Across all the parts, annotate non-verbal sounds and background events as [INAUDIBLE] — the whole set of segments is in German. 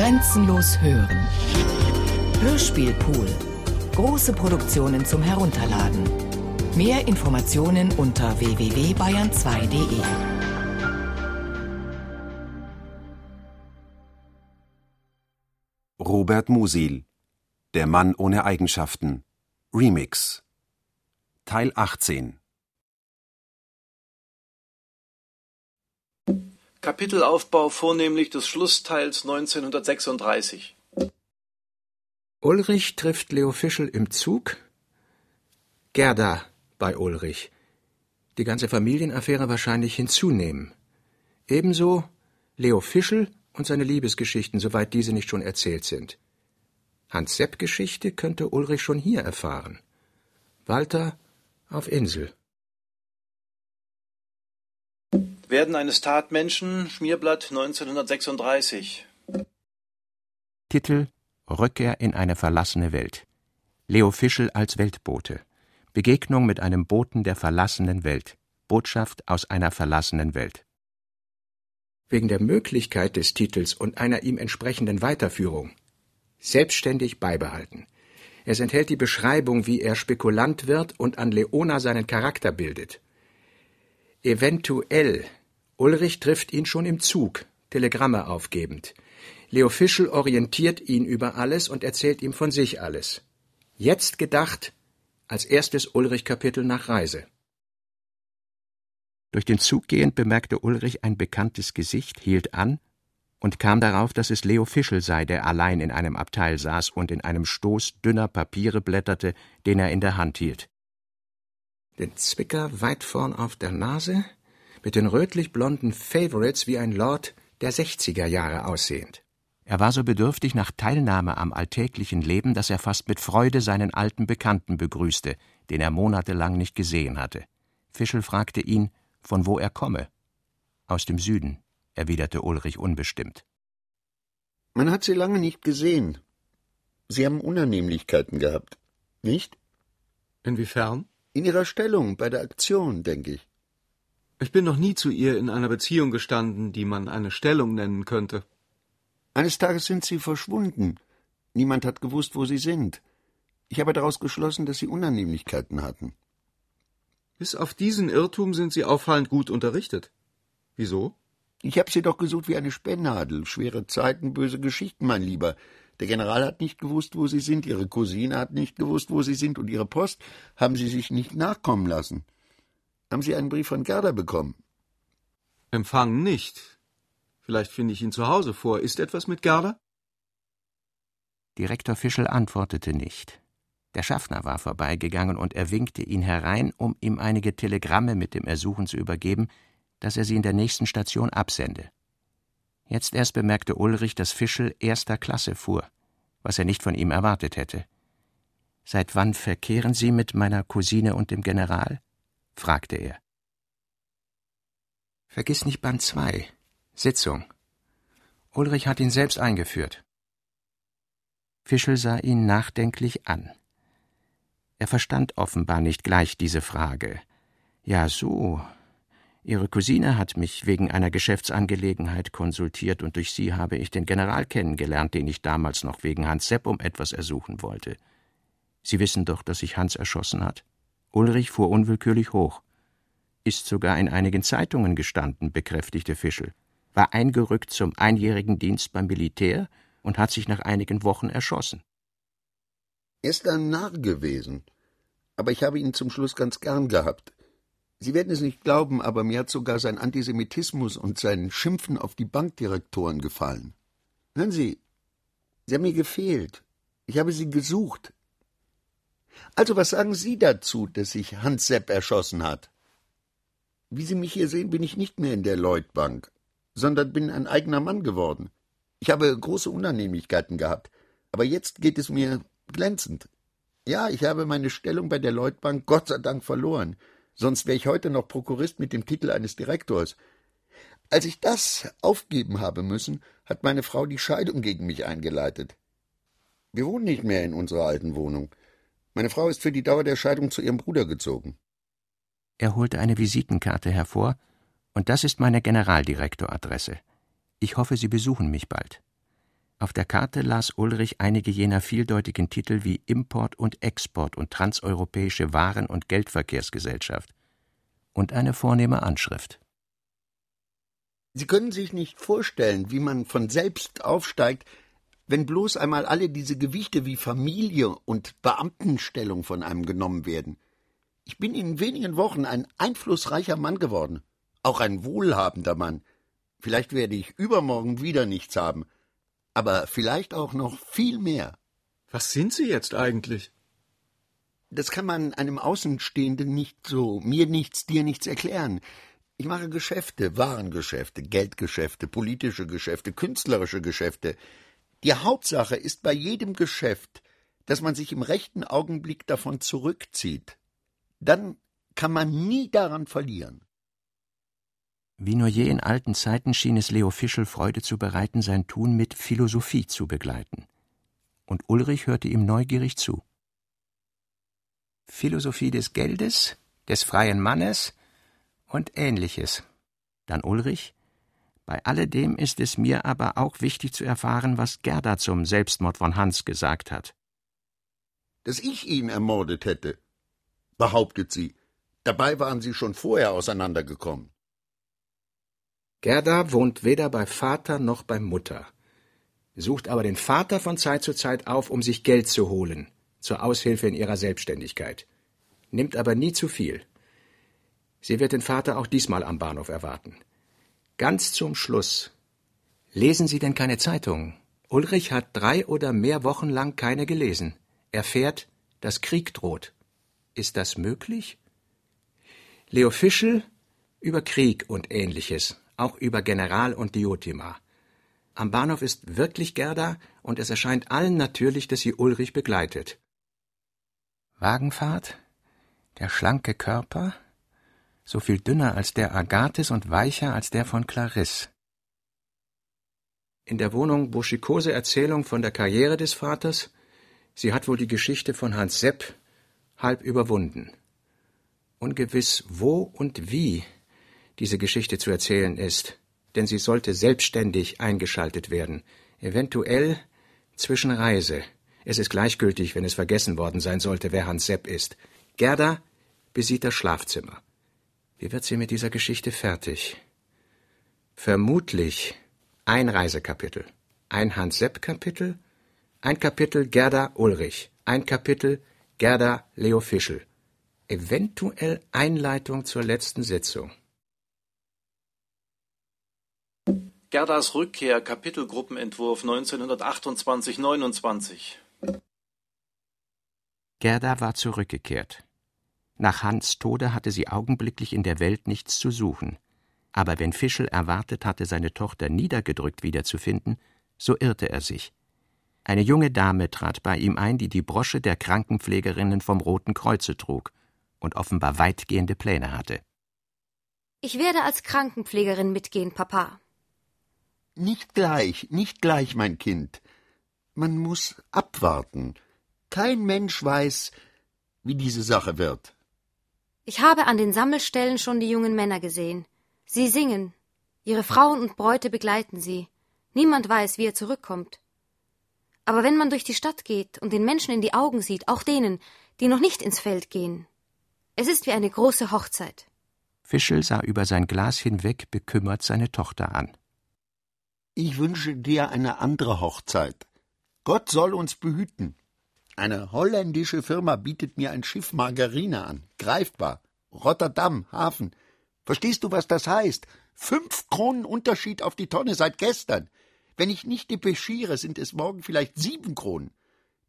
Grenzenlos hören. Hörspielpool. Große Produktionen zum Herunterladen. Mehr Informationen unter www.bayern2.de. Robert Musil Der Mann ohne Eigenschaften Remix Teil 18 Kapitelaufbau vornehmlich des Schlussteils 1936. Ulrich trifft Leo Fischel im Zug. Gerda bei Ulrich. Die ganze Familienaffäre wahrscheinlich hinzunehmen. Ebenso Leo Fischel und seine Liebesgeschichten, soweit diese nicht schon erzählt sind. Hans-Sepp-Geschichte könnte Ulrich schon hier erfahren. Walter auf Insel. Werden eines Tatmenschen, Schmierblatt 1936. Titel Rückkehr in eine verlassene Welt. Leo Fischel als Weltbote. Begegnung mit einem Boten der verlassenen Welt. Botschaft aus einer verlassenen Welt. Wegen der Möglichkeit des Titels und einer ihm entsprechenden Weiterführung. Selbstständig beibehalten. Es enthält die Beschreibung, wie er Spekulant wird und an Leona seinen Charakter bildet. Eventuell Ulrich trifft ihn schon im Zug, Telegramme aufgebend. Leo Fischel orientiert ihn über alles und erzählt ihm von sich alles. Jetzt gedacht als erstes Ulrich-Kapitel nach Reise. Durch den Zug gehend bemerkte Ulrich ein bekanntes Gesicht, hielt an und kam darauf, dass es Leo Fischel sei, der allein in einem Abteil saß und in einem Stoß dünner Papiere blätterte, den er in der Hand hielt. Den Zwicker weit vorn auf der Nase, mit den rötlich-blonden Favorites wie ein Lord der 60er Jahre aussehend. Er war so bedürftig nach Teilnahme am alltäglichen Leben, dass er fast mit Freude seinen alten Bekannten begrüßte, den er monatelang nicht gesehen hatte. Fischel fragte ihn, von wo er komme. Aus dem Süden, erwiderte Ulrich unbestimmt. Man hat sie lange nicht gesehen. Sie haben Unannehmlichkeiten gehabt, nicht? Inwiefern? In ihrer Stellung bei der Aktion, denke ich. Ich bin noch nie zu ihr in einer Beziehung gestanden, die man eine Stellung nennen könnte. Eines Tages sind sie verschwunden. Niemand hat gewusst, wo sie sind. Ich habe daraus geschlossen, dass sie Unannehmlichkeiten hatten. Bis auf diesen Irrtum sind Sie auffallend gut unterrichtet. Wieso? Ich habe sie doch gesucht wie eine Spennnadel. Schwere Zeiten, böse Geschichten, mein Lieber. Der General hat nicht gewusst, wo sie sind, ihre Cousine hat nicht gewusst, wo sie sind, und ihre Post haben sie sich nicht nachkommen lassen. Haben Sie einen Brief von Gerda bekommen? Empfangen nicht. Vielleicht finde ich ihn zu Hause vor. Ist etwas mit Gerda? Direktor Fischel antwortete nicht. Der Schaffner war vorbeigegangen und er winkte ihn herein, um ihm einige Telegramme mit dem Ersuchen zu übergeben, dass er sie in der nächsten Station absende. Jetzt erst bemerkte Ulrich, dass Fischel erster Klasse fuhr, was er nicht von ihm erwartet hätte. Seit wann verkehren Sie mit meiner Cousine und dem General? Fragte er. Vergiss nicht Band 2. Sitzung. Ulrich hat ihn selbst eingeführt. Fischel sah ihn nachdenklich an. Er verstand offenbar nicht gleich diese Frage. Ja, so. Ihre Cousine hat mich wegen einer Geschäftsangelegenheit konsultiert und durch sie habe ich den General kennengelernt, den ich damals noch wegen Hans Sepp um etwas ersuchen wollte. Sie wissen doch, dass sich Hans erschossen hat. Ulrich fuhr unwillkürlich hoch. Ist sogar in einigen Zeitungen gestanden, bekräftigte Fischel. War eingerückt zum einjährigen Dienst beim Militär und hat sich nach einigen Wochen erschossen. Er ist ein Narr gewesen. Aber ich habe ihn zum Schluss ganz gern gehabt. Sie werden es nicht glauben, aber mir hat sogar sein Antisemitismus und sein Schimpfen auf die Bankdirektoren gefallen. Hören Sie, Sie haben mir gefehlt. Ich habe Sie gesucht. Also was sagen Sie dazu, dass sich Hans Sepp erschossen hat? Wie Sie mich hier sehen, bin ich nicht mehr in der Lloyd-Bank, sondern bin ein eigener Mann geworden. Ich habe große Unannehmlichkeiten gehabt, aber jetzt geht es mir glänzend. Ja, ich habe meine Stellung bei der Lloyd-Bank Gott sei Dank verloren, sonst wäre ich heute noch Prokurist mit dem Titel eines Direktors. Als ich das aufgeben habe müssen, hat meine Frau die Scheidung gegen mich eingeleitet. Wir wohnen nicht mehr in unserer alten Wohnung. Meine Frau ist für die Dauer der Scheidung zu ihrem Bruder gezogen. Er holte eine Visitenkarte hervor, und das ist meine Generaldirektoradresse. Ich hoffe, Sie besuchen mich bald. Auf der Karte las Ulrich einige jener vieldeutigen Titel wie Import und Export und transeuropäische Waren- und Geldverkehrsgesellschaft und eine vornehme Anschrift. Sie können sich nicht vorstellen, wie man von selbst aufsteigt, wenn bloß einmal alle diese Gewichte wie Familie und Beamtenstellung von einem genommen werden. Ich bin in wenigen Wochen ein einflussreicher Mann geworden, auch ein wohlhabender Mann. Vielleicht werde ich übermorgen wieder nichts haben, aber vielleicht auch noch viel mehr. Was sind Sie jetzt eigentlich? Das kann man einem Außenstehenden nicht so, mir nichts, dir nichts erklären. Ich mache Geschäfte, Warengeschäfte, Geldgeschäfte, politische Geschäfte, künstlerische Geschäfte. Die Hauptsache ist bei jedem Geschäft, dass man sich im rechten Augenblick davon zurückzieht. Dann kann man nie daran verlieren. Wie nur je in alten Zeiten schien es Leo Fischel Freude zu bereiten, sein Tun mit Philosophie zu begleiten. Und Ulrich hörte ihm neugierig zu. Philosophie des Geldes, des freien Mannes und ähnliches. Dann Ulrich. Bei alledem ist es mir aber auch wichtig zu erfahren, was Gerda zum Selbstmord von Hans gesagt hat. Dass ich ihn ermordet hätte, behauptet sie. Dabei waren sie schon vorher auseinandergekommen. Gerda wohnt weder bei Vater noch bei Mutter, sucht aber den Vater von Zeit zu Zeit auf, um sich Geld zu holen, zur Aushilfe in ihrer Selbstständigkeit, nimmt aber nie zu viel. Sie wird den Vater auch diesmal am Bahnhof erwarten. Ganz zum Schluss. Lesen Sie denn keine Zeitung? Ulrich hat drei oder mehr Wochen lang keine gelesen. Er fährt, dass Krieg droht. Ist das möglich? Leo Fischel über Krieg und ähnliches auch über General und Diotima. Am Bahnhof ist wirklich Gerda, und es erscheint allen natürlich, dass sie Ulrich begleitet. Wagenfahrt, der schlanke Körper, so viel dünner als der Agathes und weicher als der von Clarisse. In der Wohnung Burschikose Erzählung von der Karriere des Vaters, sie hat wohl die Geschichte von Hans Sepp halb überwunden. Ungewiss wo und wie diese Geschichte zu erzählen ist, denn sie sollte selbstständig eingeschaltet werden, eventuell zwischen Reise. Es ist gleichgültig, wenn es vergessen worden sein sollte, wer Hans Sepp ist. Gerda besieht das Schlafzimmer. Wie wird sie mit dieser Geschichte fertig? Vermutlich ein Reisekapitel, ein Hans Sepp Kapitel, ein Kapitel Gerda Ulrich, ein Kapitel Gerda Leo Fischel, eventuell Einleitung zur letzten Sitzung. Gerdas Rückkehr, Kapitelgruppenentwurf 1928-29. Gerda war zurückgekehrt. Nach Hans Tode hatte sie augenblicklich in der Welt nichts zu suchen. Aber wenn Fischel erwartet hatte, seine Tochter niedergedrückt wiederzufinden, so irrte er sich. Eine junge Dame trat bei ihm ein, die die Brosche der Krankenpflegerinnen vom Roten Kreuze trug und offenbar weitgehende Pläne hatte. Ich werde als Krankenpflegerin mitgehen, Papa. Nicht gleich, nicht gleich, mein Kind. Man muss abwarten. Kein Mensch weiß, wie diese Sache wird. Ich habe an den Sammelstellen schon die jungen Männer gesehen. Sie singen. Ihre Frauen und Bräute begleiten sie. Niemand weiß, wie er zurückkommt. Aber wenn man durch die Stadt geht und den Menschen in die Augen sieht, auch denen, die noch nicht ins Feld gehen, es ist wie eine große Hochzeit. Fischel sah über sein Glas hinweg bekümmert seine Tochter an. Ich wünsche dir eine andere Hochzeit. Gott soll uns behüten. Eine holländische Firma bietet mir ein Schiff Margarine an. Greifbar. Rotterdam, Hafen. Verstehst du, was das heißt? Fünf Kronen Unterschied auf die Tonne seit gestern. Wenn ich nicht depeschiere, sind es morgen vielleicht sieben Kronen.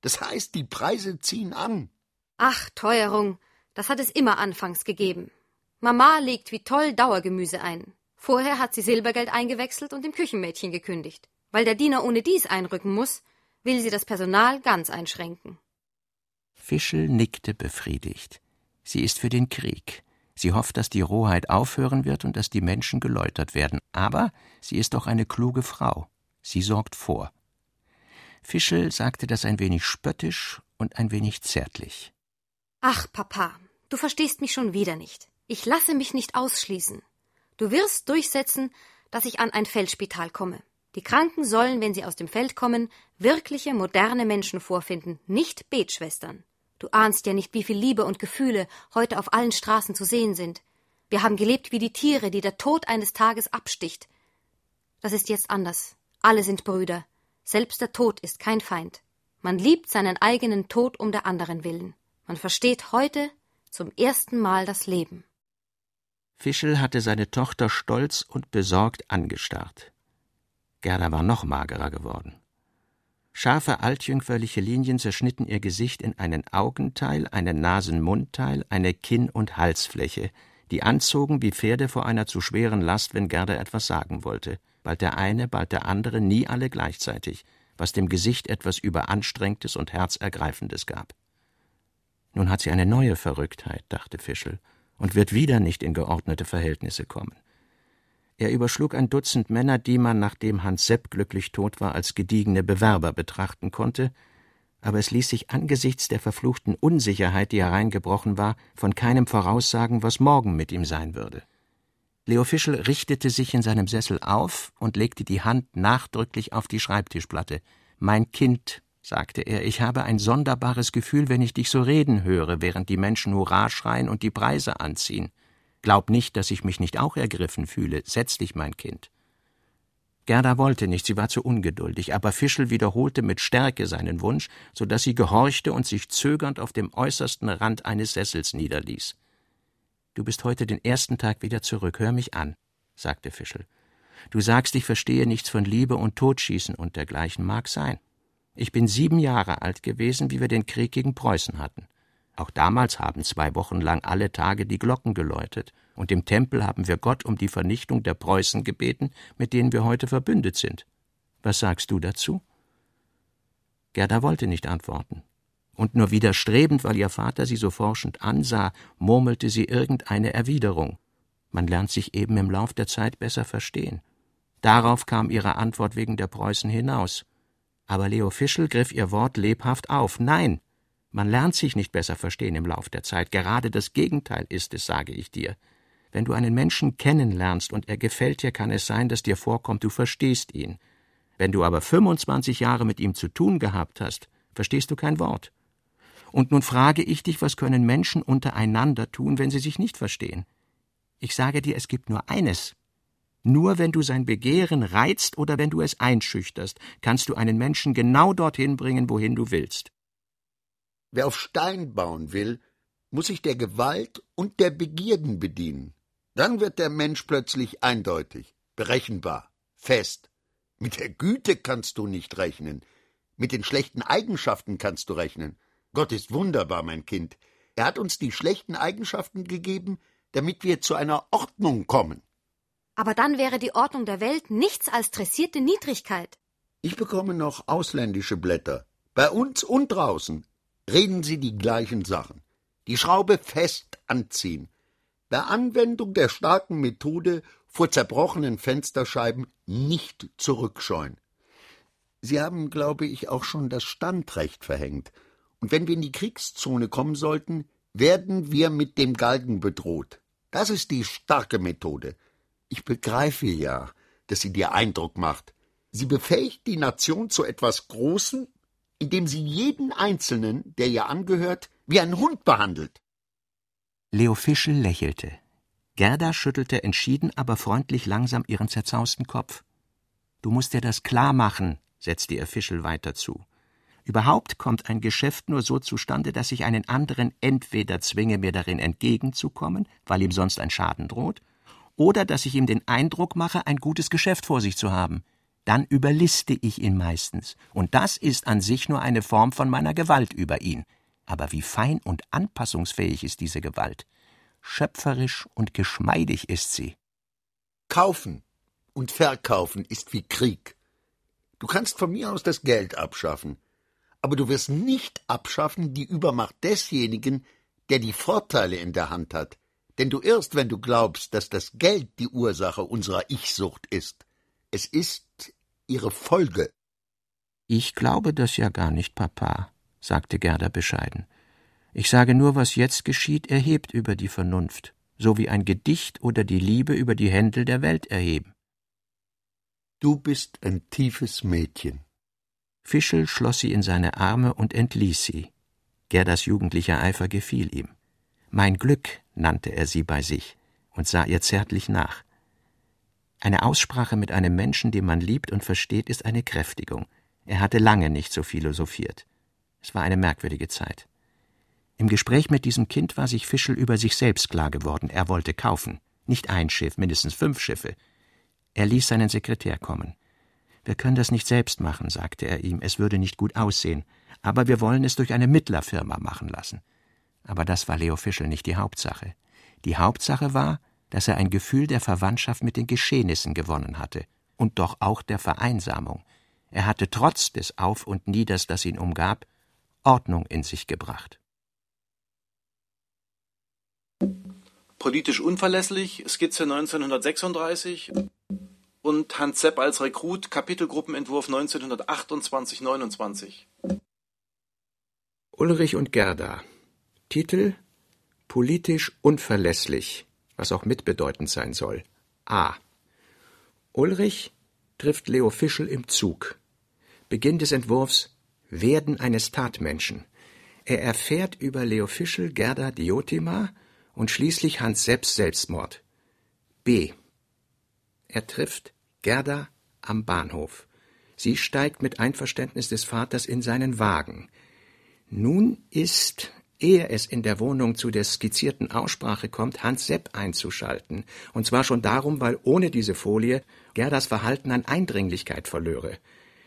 Das heißt, die Preise ziehen an. Ach, Teuerung. Das hat es immer anfangs gegeben. Mama legt wie toll Dauergemüse ein. Vorher hat sie Silbergeld eingewechselt und dem Küchenmädchen gekündigt. Weil der Diener ohne dies einrücken muss, will sie das Personal ganz einschränken. Fischel nickte befriedigt. Sie ist für den Krieg. Sie hofft, dass die Rohheit aufhören wird und dass die Menschen geläutert werden. Aber sie ist doch eine kluge Frau. Sie sorgt vor. Fischel sagte das ein wenig spöttisch und ein wenig zärtlich. Ach, Papa, du verstehst mich schon wieder nicht. Ich lasse mich nicht ausschließen. Du wirst durchsetzen, dass ich an ein Feldspital komme. Die Kranken sollen, wenn sie aus dem Feld kommen, wirkliche, moderne Menschen vorfinden, nicht Betschwestern. Du ahnst ja nicht, wie viel Liebe und Gefühle heute auf allen Straßen zu sehen sind. Wir haben gelebt wie die Tiere, die der Tod eines Tages absticht. Das ist jetzt anders. Alle sind Brüder. Selbst der Tod ist kein Feind. Man liebt seinen eigenen Tod um der anderen willen. Man versteht heute zum ersten Mal das Leben. Fischel hatte seine Tochter stolz und besorgt angestarrt. Gerda war noch magerer geworden. Scharfe altjüngferliche Linien zerschnitten ihr Gesicht in einen Augenteil, einen Nasen-Mundteil, eine Kinn- und Halsfläche, die anzogen wie Pferde vor einer zu schweren Last, wenn Gerda etwas sagen wollte. Bald der eine, bald der andere, nie alle gleichzeitig, was dem Gesicht etwas Überanstrengtes und Herzergreifendes gab. Nun hat sie eine neue Verrücktheit, dachte Fischel, und wird wieder nicht in geordnete Verhältnisse kommen. Er überschlug ein Dutzend Männer, die man, nachdem Hans Sepp glücklich tot war, als gediegene Bewerber betrachten konnte, aber es ließ sich angesichts der verfluchten Unsicherheit, die hereingebrochen war, von keinem voraussagen, was morgen mit ihm sein würde. Leo Fischel richtete sich in seinem Sessel auf und legte die Hand nachdrücklich auf die Schreibtischplatte. Mein Kind, sagte er, ich habe ein sonderbares Gefühl, wenn ich dich so reden höre, während die Menschen Hurra schreien und die Preise anziehen. Glaub nicht, dass ich mich nicht auch ergriffen fühle. Setz dich, mein Kind. Gerda wollte nicht, sie war zu ungeduldig, aber Fischel wiederholte mit Stärke seinen Wunsch, so dass sie gehorchte und sich zögernd auf dem äußersten Rand eines Sessels niederließ. Du bist heute den ersten Tag wieder zurück, hör mich an, sagte Fischel. Du sagst, ich verstehe nichts von Liebe und Totschießen und dergleichen, mag sein. Ich bin sieben Jahre alt gewesen, wie wir den Krieg gegen Preußen hatten. Auch damals haben zwei Wochen lang alle Tage die Glocken geläutet, und im Tempel haben wir Gott um die Vernichtung der Preußen gebeten, mit denen wir heute verbündet sind. Was sagst du dazu? Gerda wollte nicht antworten. Und nur widerstrebend, weil ihr Vater sie so forschend ansah, murmelte sie irgendeine Erwiderung. Man lernt sich eben im Lauf der Zeit besser verstehen. Darauf kam ihre Antwort wegen der Preußen hinaus. Aber Leo Fischel griff ihr Wort lebhaft auf. Nein, man lernt sich nicht besser verstehen im Lauf der Zeit. Gerade das Gegenteil ist es, sage ich dir. Wenn du einen Menschen kennenlernst und er gefällt dir, kann es sein, dass dir vorkommt, du verstehst ihn. Wenn du aber 25 Jahre mit ihm zu tun gehabt hast, verstehst du kein Wort. Und nun frage ich dich, was können Menschen untereinander tun, wenn sie sich nicht verstehen? Ich sage dir, es gibt nur eines. Nur wenn du sein Begehren reizt oder wenn du es einschüchterst, kannst du einen Menschen genau dorthin bringen, wohin du willst. Wer auf Stein bauen will, muss sich der Gewalt und der Begierden bedienen. Dann wird der Mensch plötzlich eindeutig, berechenbar, fest. Mit der Güte kannst du nicht rechnen. Mit den schlechten Eigenschaften kannst du rechnen. Gott ist wunderbar, mein Kind. Er hat uns die schlechten Eigenschaften gegeben, damit wir zu einer Ordnung kommen. Aber dann wäre die Ordnung der Welt nichts als dressierte Niedrigkeit. Ich bekomme noch ausländische Blätter. Bei uns und draußen reden sie die gleichen Sachen. Die Schraube fest anziehen. Bei Anwendung der starken Methode vor zerbrochenen Fensterscheiben nicht zurückscheuen. Sie haben, glaube ich, auch schon das Standrecht verhängt. Und wenn wir in die Kriegszone kommen sollten, werden wir mit dem Galgen bedroht. Das ist die starke Methode. Ich begreife ja, dass sie dir Eindruck macht. Sie befähigt die Nation zu etwas Großem indem sie jeden Einzelnen, der ihr angehört, wie einen Hund behandelt. Leo Fischel lächelte. Gerda schüttelte entschieden, aber freundlich langsam ihren zerzausten Kopf. Du musst dir das klar machen, setzte ihr Fischel weiter zu. Überhaupt kommt ein Geschäft nur so zustande, dass ich einen anderen entweder zwinge, mir darin entgegenzukommen, weil ihm sonst ein Schaden droht, oder dass ich ihm den Eindruck mache, ein gutes Geschäft vor sich zu haben dann überliste ich ihn meistens, und das ist an sich nur eine Form von meiner Gewalt über ihn. Aber wie fein und anpassungsfähig ist diese Gewalt. Schöpferisch und geschmeidig ist sie. Kaufen und verkaufen ist wie Krieg. Du kannst von mir aus das Geld abschaffen, aber du wirst nicht abschaffen die Übermacht desjenigen, der die Vorteile in der Hand hat. Denn du irrst, wenn du glaubst, dass das Geld die Ursache unserer Ich-Sucht ist. Es ist ihre Folge. Ich glaube das ja gar nicht, Papa, sagte Gerda bescheiden. Ich sage nur, was jetzt geschieht, erhebt über die Vernunft, so wie ein Gedicht oder die Liebe über die Händel der Welt erheben. Du bist ein tiefes Mädchen. Fischel schloss sie in seine Arme und entließ sie. Gerdas jugendlicher Eifer gefiel ihm. Mein Glück nannte er sie bei sich und sah ihr zärtlich nach. Eine Aussprache mit einem Menschen, den man liebt und versteht, ist eine Kräftigung. Er hatte lange nicht so philosophiert. Es war eine merkwürdige Zeit. Im Gespräch mit diesem Kind war sich Fischel über sich selbst klar geworden. Er wollte kaufen. Nicht ein Schiff, mindestens fünf Schiffe. Er ließ seinen Sekretär kommen. Wir können das nicht selbst machen, sagte er ihm, es würde nicht gut aussehen, aber wir wollen es durch eine Mittlerfirma machen lassen. Aber das war Leo Fischel nicht die Hauptsache. Die Hauptsache war, dass er ein Gefühl der Verwandtschaft mit den Geschehnissen gewonnen hatte und doch auch der Vereinsamung. Er hatte trotz des Auf und Nieders, das ihn umgab, Ordnung in sich gebracht. Politisch unverlässlich, Skizze 1936 und Hans Sepp als Rekrut, Kapitelgruppenentwurf 1928-29. Ulrich und Gerda. Titel Politisch unverlässlich, was auch mitbedeutend sein soll. A. Ulrich trifft Leo Fischel im Zug. Beginn des Entwurfs Werden eines Tatmenschen. Er erfährt über Leo Fischel, Gerda Diotima und schließlich Hans Sepps Selbstmord. B. Er trifft Gerda am Bahnhof. Sie steigt mit Einverständnis des Vaters in seinen Wagen. Nun ist, ehe es in der Wohnung zu der skizzierten Aussprache kommt, Hans Sepp einzuschalten. Und zwar schon darum, weil ohne diese Folie Gerdas Verhalten an Eindringlichkeit verlöre.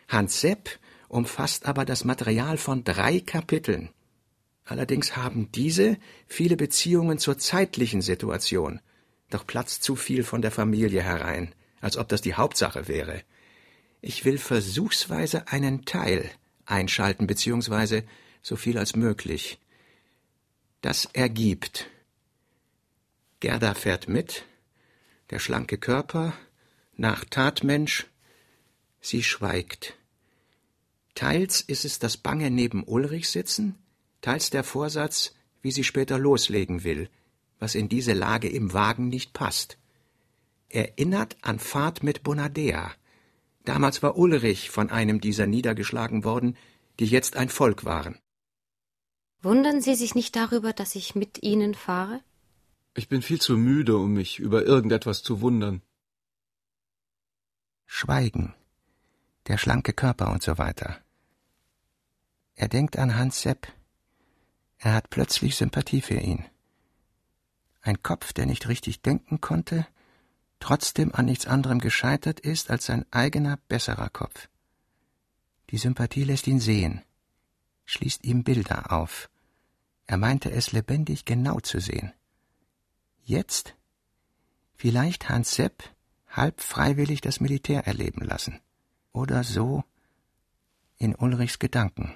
Hans Sepp umfasst aber das Material von drei Kapiteln. Allerdings haben diese viele Beziehungen zur zeitlichen Situation, doch platzt zu viel von der Familie herein, als ob das die Hauptsache wäre. Ich will versuchsweise einen Teil einschalten, beziehungsweise so viel als möglich. Das ergibt. Gerda fährt mit, der schlanke Körper, nach Tatmensch, sie schweigt. Teils ist es das Bange neben Ulrich sitzen, teils der Vorsatz, wie sie später loslegen will, was in diese Lage im Wagen nicht passt. Erinnert an Fahrt mit Bonadea. Damals war Ulrich von einem dieser niedergeschlagen worden, die jetzt ein Volk waren. Wundern Sie sich nicht darüber, dass ich mit Ihnen fahre? Ich bin viel zu müde, um mich über irgendetwas zu wundern. Schweigen, der schlanke Körper und so weiter. Er denkt an Hans Sepp, er hat plötzlich Sympathie für ihn. Ein Kopf, der nicht richtig denken konnte, trotzdem an nichts anderem gescheitert ist als sein eigener besserer Kopf. Die Sympathie lässt ihn sehen, schließt ihm Bilder auf. Er meinte es lebendig genau zu sehen. Jetzt vielleicht Hans Sepp halb freiwillig das Militär erleben lassen. Oder so in Ulrichs Gedanken.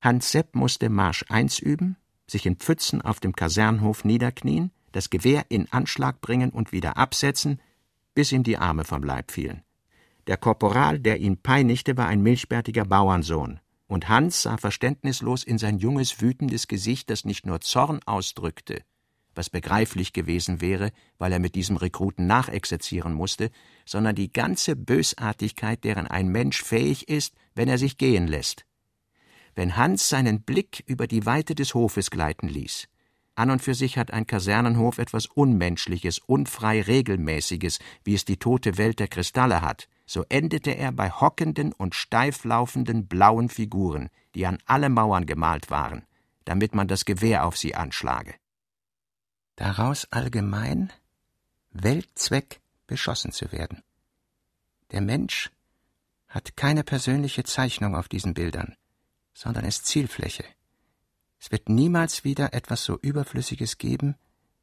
Hans Sepp musste Marsch 1 üben, sich in Pfützen auf dem Kasernhof niederknien, das Gewehr in Anschlag bringen und wieder absetzen, bis ihm die Arme vom Leib fielen. Der Korporal, der ihn peinigte, war ein milchbärtiger Bauernsohn, und Hans sah verständnislos in sein junges, wütendes Gesicht, das nicht nur Zorn ausdrückte, was begreiflich gewesen wäre, weil er mit diesem Rekruten nachexerzieren musste, sondern die ganze Bösartigkeit, deren ein Mensch fähig ist, wenn er sich gehen lässt wenn Hans seinen Blick über die Weite des Hofes gleiten ließ. An und für sich hat ein Kasernenhof etwas Unmenschliches, unfrei Regelmäßiges, wie es die tote Welt der Kristalle hat. So endete er bei hockenden und steif laufenden blauen Figuren, die an alle Mauern gemalt waren, damit man das Gewehr auf sie anschlage. Daraus allgemein Weltzweck beschossen zu werden. Der Mensch hat keine persönliche Zeichnung auf diesen Bildern sondern ist Zielfläche. Es wird niemals wieder etwas so Überflüssiges geben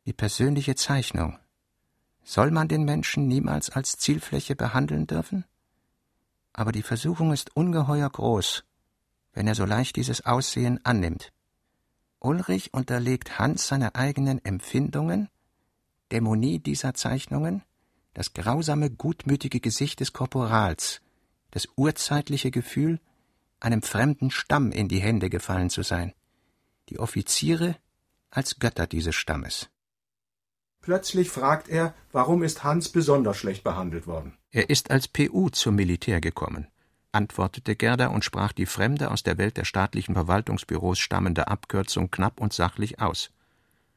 wie persönliche Zeichnung. Soll man den Menschen niemals als Zielfläche behandeln dürfen? Aber die Versuchung ist ungeheuer groß, wenn er so leicht dieses Aussehen annimmt. Ulrich unterlegt Hans seine eigenen Empfindungen, Dämonie dieser Zeichnungen, das grausame, gutmütige Gesicht des Korporals, das urzeitliche Gefühl, einem fremden Stamm in die Hände gefallen zu sein, die Offiziere als Götter dieses Stammes. Plötzlich fragt er, warum ist Hans besonders schlecht behandelt worden? Er ist als PU zum Militär gekommen, antwortete Gerda und sprach die fremde, aus der Welt der staatlichen Verwaltungsbüros stammende Abkürzung knapp und sachlich aus.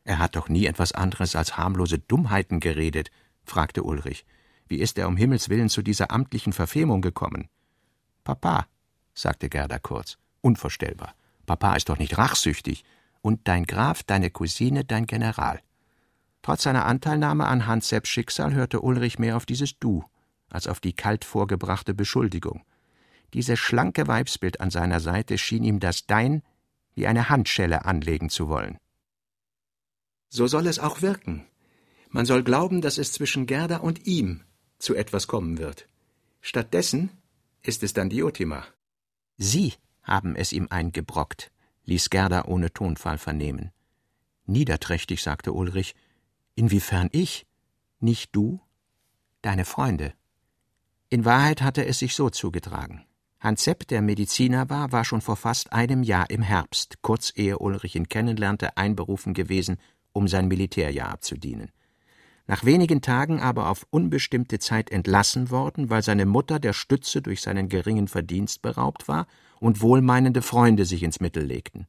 Er hat doch nie etwas anderes als harmlose Dummheiten geredet, fragte Ulrich. Wie ist er um Himmels willen zu dieser amtlichen Verfemung gekommen? Papa, sagte Gerda kurz, unvorstellbar. Papa ist doch nicht rachsüchtig. Und dein Graf, deine Cousine, dein General. Trotz seiner Anteilnahme an Hans Sepps Schicksal hörte Ulrich mehr auf dieses Du als auf die kalt vorgebrachte Beschuldigung. Dieses schlanke Weibsbild an seiner Seite schien ihm das Dein wie eine Handschelle anlegen zu wollen. So soll es auch wirken. Man soll glauben, dass es zwischen Gerda und ihm zu etwas kommen wird. Stattdessen ist es dann Diotima. Sie haben es ihm eingebrockt, ließ Gerda ohne Tonfall vernehmen. Niederträchtig sagte Ulrich, inwiefern ich, nicht du, deine Freunde. In Wahrheit hatte es sich so zugetragen. Hans Sepp, der Mediziner war, war schon vor fast einem Jahr im Herbst, kurz ehe Ulrich ihn kennenlernte, einberufen gewesen, um sein Militärjahr abzudienen nach wenigen Tagen aber auf unbestimmte Zeit entlassen worden, weil seine Mutter der Stütze durch seinen geringen Verdienst beraubt war und wohlmeinende Freunde sich ins Mittel legten.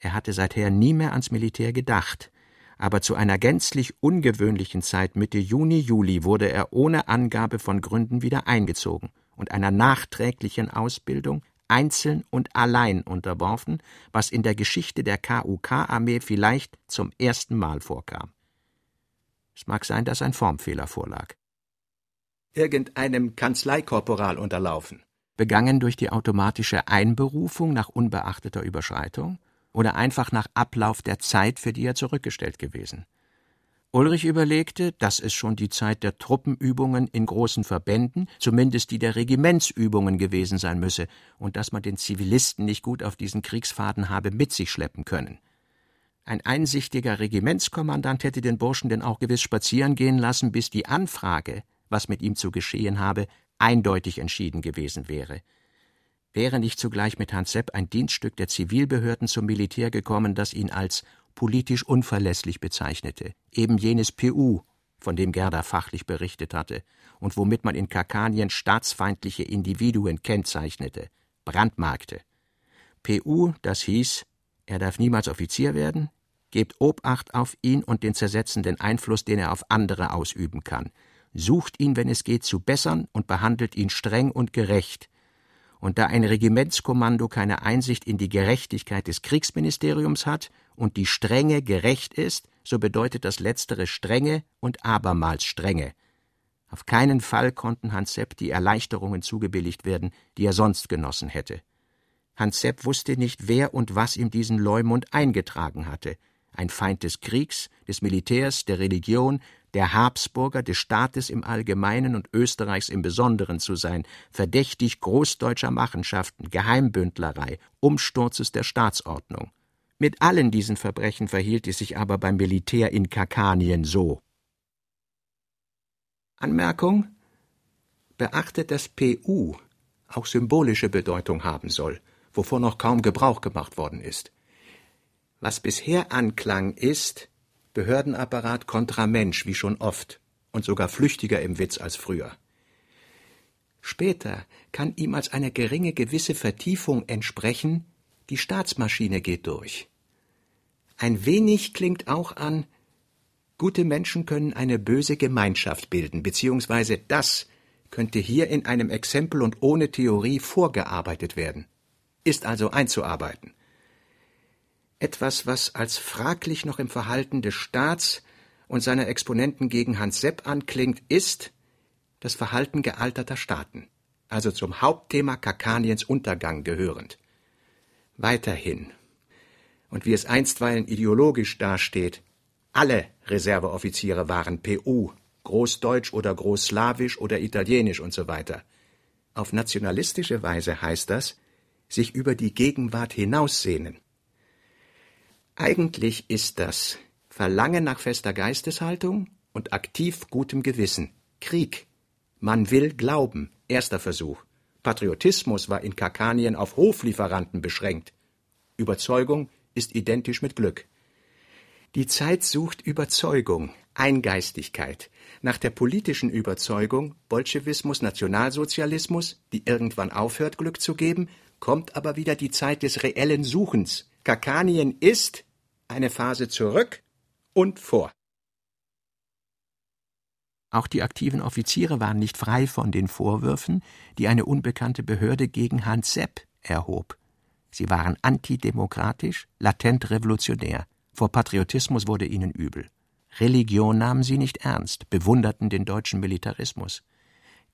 Er hatte seither nie mehr ans Militär gedacht, aber zu einer gänzlich ungewöhnlichen Zeit Mitte Juni, Juli wurde er ohne Angabe von Gründen wieder eingezogen und einer nachträglichen Ausbildung einzeln und allein unterworfen, was in der Geschichte der KUK-Armee vielleicht zum ersten Mal vorkam. Es mag sein, dass ein Formfehler vorlag. Irgendeinem Kanzleikorporal unterlaufen. Begangen durch die automatische Einberufung nach unbeachteter Überschreitung oder einfach nach Ablauf der Zeit, für die er zurückgestellt gewesen. Ulrich überlegte, dass es schon die Zeit der Truppenübungen in großen Verbänden, zumindest die der Regimentsübungen gewesen sein müsse, und dass man den Zivilisten nicht gut auf diesen Kriegsfaden habe mit sich schleppen können. Ein einsichtiger Regimentskommandant hätte den Burschen denn auch gewiss spazieren gehen lassen, bis die Anfrage, was mit ihm zu geschehen habe, eindeutig entschieden gewesen wäre. Wäre nicht zugleich mit Hans Sepp ein Dienststück der Zivilbehörden zum Militär gekommen, das ihn als politisch unverlässlich bezeichnete, eben jenes PU, von dem Gerda fachlich berichtet hatte und womit man in Kakanien staatsfeindliche Individuen kennzeichnete, brandmarkte. PU, das hieß, er darf niemals Offizier werden, gebt Obacht auf ihn und den zersetzenden Einfluss, den er auf andere ausüben kann. Sucht ihn, wenn es geht, zu bessern und behandelt ihn streng und gerecht. Und da ein Regimentskommando keine Einsicht in die Gerechtigkeit des Kriegsministeriums hat und die Strenge gerecht ist, so bedeutet das letztere Strenge und abermals Strenge. Auf keinen Fall konnten Hans Sepp die Erleichterungen zugebilligt werden, die er sonst genossen hätte. Hans Sepp wusste nicht, wer und was ihm diesen Leumund eingetragen hatte. Ein Feind des Kriegs, des Militärs, der Religion, der Habsburger, des Staates im Allgemeinen und Österreichs im Besonderen zu sein, verdächtig großdeutscher Machenschaften, Geheimbündlerei, Umsturzes der Staatsordnung. Mit allen diesen Verbrechen verhielt es sich aber beim Militär in Kakanien so. Anmerkung Beachtet, dass PU auch symbolische Bedeutung haben soll wovon noch kaum Gebrauch gemacht worden ist. Was bisher anklang, ist Behördenapparat kontra Mensch, wie schon oft, und sogar flüchtiger im Witz als früher. Später kann ihm als eine geringe gewisse Vertiefung entsprechen, die Staatsmaschine geht durch. Ein wenig klingt auch an, gute Menschen können eine böse Gemeinschaft bilden, beziehungsweise das könnte hier in einem Exempel und ohne Theorie vorgearbeitet werden ist also einzuarbeiten. Etwas, was als fraglich noch im Verhalten des Staats und seiner Exponenten gegen Hans Sepp anklingt, ist das Verhalten gealterter Staaten, also zum Hauptthema Kakaniens Untergang gehörend. Weiterhin, und wie es einstweilen ideologisch dasteht, alle Reserveoffiziere waren PU, Großdeutsch oder Großslawisch oder Italienisch und so weiter. Auf nationalistische Weise heißt das, sich über die Gegenwart hinaussehnen. Eigentlich ist das Verlangen nach fester Geisteshaltung und aktiv gutem Gewissen. Krieg. Man will glauben. Erster Versuch. Patriotismus war in Kakanien auf Hoflieferanten beschränkt. Überzeugung ist identisch mit Glück. Die Zeit sucht Überzeugung, Eingeistigkeit, nach der politischen Überzeugung Bolschewismus, Nationalsozialismus, die irgendwann aufhört, Glück zu geben, kommt aber wieder die Zeit des reellen Suchens. Kakanien ist eine Phase zurück und vor. Auch die aktiven Offiziere waren nicht frei von den Vorwürfen, die eine unbekannte Behörde gegen Hans Sepp erhob. Sie waren antidemokratisch, latent revolutionär. Vor Patriotismus wurde ihnen übel. Religion nahmen sie nicht ernst, bewunderten den deutschen Militarismus.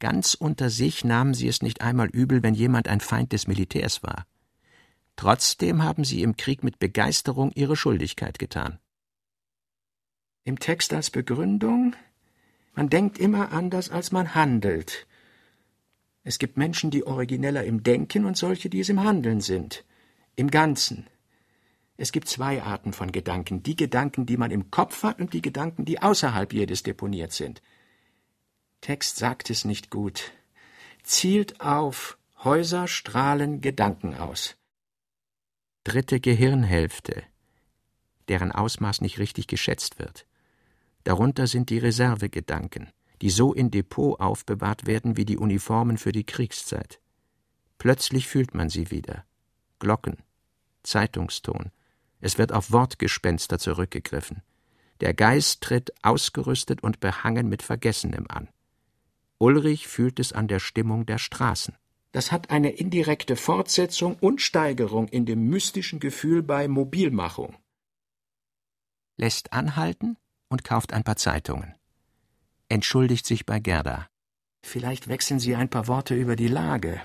Ganz unter sich nahmen sie es nicht einmal übel, wenn jemand ein Feind des Militärs war. Trotzdem haben sie im Krieg mit Begeisterung ihre Schuldigkeit getan. Im Text als Begründung man denkt immer anders, als man handelt. Es gibt Menschen, die origineller im Denken und solche, die es im Handeln sind. Im Ganzen. Es gibt zwei Arten von Gedanken. Die Gedanken, die man im Kopf hat und die Gedanken, die außerhalb jedes deponiert sind. Text sagt es nicht gut. Zielt auf, Häuser strahlen Gedanken aus. Dritte Gehirnhälfte, deren Ausmaß nicht richtig geschätzt wird. Darunter sind die Reservegedanken, die so in Depot aufbewahrt werden wie die Uniformen für die Kriegszeit. Plötzlich fühlt man sie wieder. Glocken, Zeitungston. Es wird auf Wortgespenster zurückgegriffen. Der Geist tritt ausgerüstet und behangen mit Vergessenem an. Ulrich fühlt es an der Stimmung der Straßen. Das hat eine indirekte Fortsetzung und Steigerung in dem mystischen Gefühl bei Mobilmachung. Lässt anhalten, und kauft ein paar Zeitungen. Entschuldigt sich bei Gerda. Vielleicht wechseln Sie ein paar Worte über die Lage.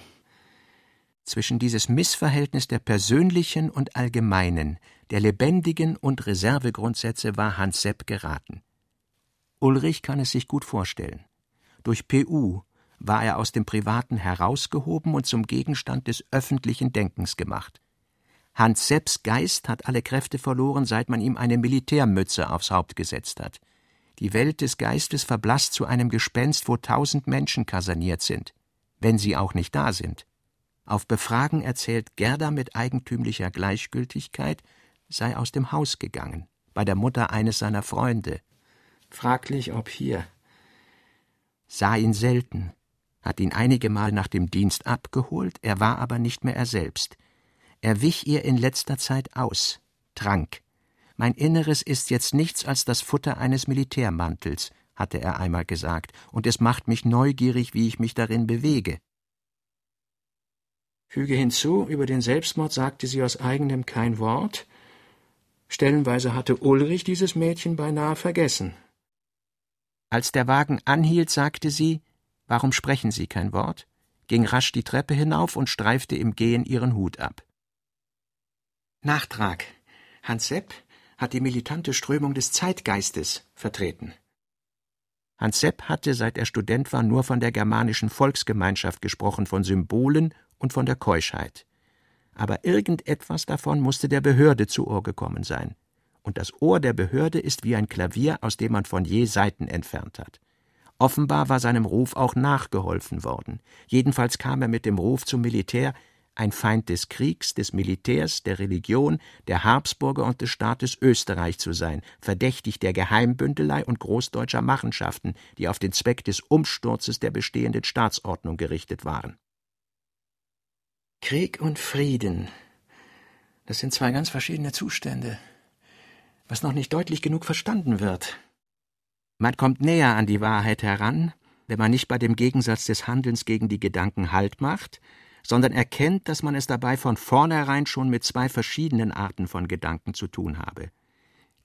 Zwischen dieses Missverhältnis der persönlichen und allgemeinen, der lebendigen und Reservegrundsätze war Hans Sepp geraten. Ulrich kann es sich gut vorstellen. Durch PU war er aus dem Privaten herausgehoben und zum Gegenstand des öffentlichen Denkens gemacht. Hans Sepps Geist hat alle Kräfte verloren, seit man ihm eine Militärmütze aufs Haupt gesetzt hat. Die Welt des Geistes verblasst zu einem Gespenst, wo tausend Menschen kaserniert sind, wenn sie auch nicht da sind. Auf Befragen erzählt Gerda mit eigentümlicher Gleichgültigkeit, sei aus dem Haus gegangen, bei der Mutter eines seiner Freunde. Fraglich, ob hier. Sah ihn selten, hat ihn einige Mal nach dem Dienst abgeholt, er war aber nicht mehr er selbst. Er wich ihr in letzter Zeit aus, trank. Mein Inneres ist jetzt nichts als das Futter eines Militärmantels, hatte er einmal gesagt, und es macht mich neugierig, wie ich mich darin bewege. Füge hinzu, über den Selbstmord sagte sie aus eigenem kein Wort. Stellenweise hatte Ulrich dieses Mädchen beinahe vergessen. Als der Wagen anhielt, sagte sie, Warum sprechen Sie kein Wort? ging rasch die Treppe hinauf und streifte im Gehen ihren Hut ab. Nachtrag. Hans Sepp hat die militante Strömung des Zeitgeistes vertreten. Hans Sepp hatte, seit er Student war, nur von der germanischen Volksgemeinschaft gesprochen, von Symbolen und von der Keuschheit. Aber irgendetwas davon musste der Behörde zu Ohr gekommen sein. Und das Ohr der Behörde ist wie ein Klavier, aus dem man von je Saiten entfernt hat. Offenbar war seinem Ruf auch nachgeholfen worden. Jedenfalls kam er mit dem Ruf zum Militär ein Feind des Kriegs, des Militärs, der Religion, der Habsburger und des Staates Österreich zu sein, verdächtig der Geheimbündelei und großdeutscher Machenschaften, die auf den Zweck des Umsturzes der bestehenden Staatsordnung gerichtet waren. Krieg und Frieden, das sind zwei ganz verschiedene Zustände, was noch nicht deutlich genug verstanden wird. Man kommt näher an die Wahrheit heran, wenn man nicht bei dem Gegensatz des Handelns gegen die Gedanken Halt macht, sondern erkennt, dass man es dabei von vornherein schon mit zwei verschiedenen Arten von Gedanken zu tun habe.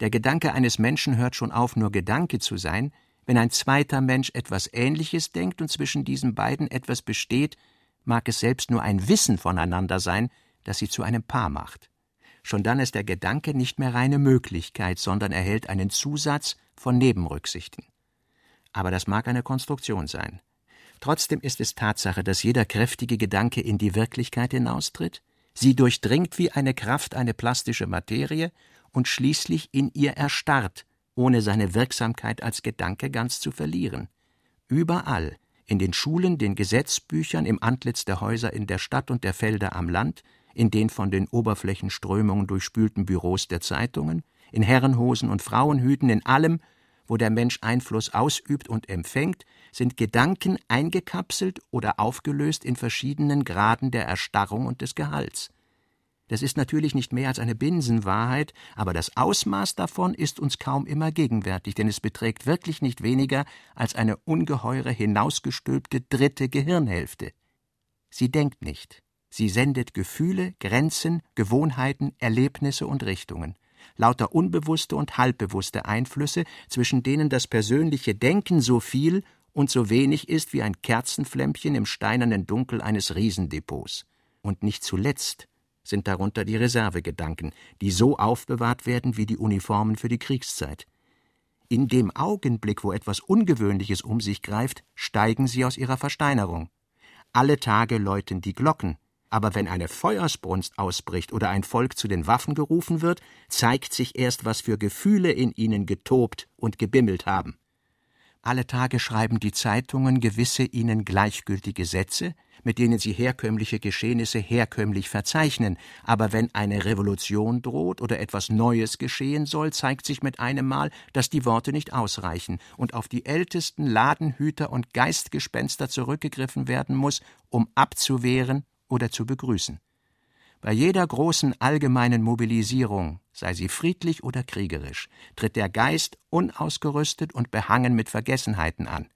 Der Gedanke eines Menschen hört schon auf, nur Gedanke zu sein, wenn ein zweiter Mensch etwas Ähnliches denkt und zwischen diesen beiden etwas besteht, mag es selbst nur ein Wissen voneinander sein, das sie zu einem Paar macht. Schon dann ist der Gedanke nicht mehr reine Möglichkeit, sondern erhält einen Zusatz von Nebenrücksichten. Aber das mag eine Konstruktion sein. Trotzdem ist es Tatsache, dass jeder kräftige Gedanke in die Wirklichkeit hinaustritt, sie durchdringt wie eine Kraft eine plastische Materie und schließlich in ihr erstarrt, ohne seine Wirksamkeit als Gedanke ganz zu verlieren. Überall, in den Schulen, den Gesetzbüchern, im Antlitz der Häuser in der Stadt und der Felder am Land, in den von den Oberflächenströmungen durchspülten Büros der Zeitungen, in Herrenhosen und Frauenhüten, in allem, wo der Mensch Einfluss ausübt und empfängt, sind Gedanken eingekapselt oder aufgelöst in verschiedenen Graden der Erstarrung und des Gehalts. Das ist natürlich nicht mehr als eine Binsenwahrheit, aber das Ausmaß davon ist uns kaum immer gegenwärtig, denn es beträgt wirklich nicht weniger als eine ungeheure hinausgestülpte dritte Gehirnhälfte. Sie denkt nicht. Sie sendet Gefühle, Grenzen, Gewohnheiten, Erlebnisse und Richtungen lauter unbewusste und halbbewusste Einflüsse, zwischen denen das persönliche Denken so viel und so wenig ist wie ein Kerzenflämmchen im steinernen Dunkel eines Riesendepots. Und nicht zuletzt sind darunter die Reservegedanken, die so aufbewahrt werden wie die Uniformen für die Kriegszeit. In dem Augenblick, wo etwas Ungewöhnliches um sich greift, steigen sie aus ihrer Versteinerung. Alle Tage läuten die Glocken, aber wenn eine Feuersbrunst ausbricht oder ein Volk zu den Waffen gerufen wird, zeigt sich erst, was für Gefühle in ihnen getobt und gebimmelt haben. Alle Tage schreiben die Zeitungen gewisse ihnen gleichgültige Sätze, mit denen sie herkömmliche Geschehnisse herkömmlich verzeichnen, aber wenn eine Revolution droht oder etwas Neues geschehen soll, zeigt sich mit einem Mal, dass die Worte nicht ausreichen und auf die ältesten Ladenhüter und Geistgespenster zurückgegriffen werden muss, um abzuwehren oder zu begrüßen. Bei jeder großen allgemeinen Mobilisierung, sei sie friedlich oder kriegerisch, tritt der Geist unausgerüstet und behangen mit Vergessenheiten an.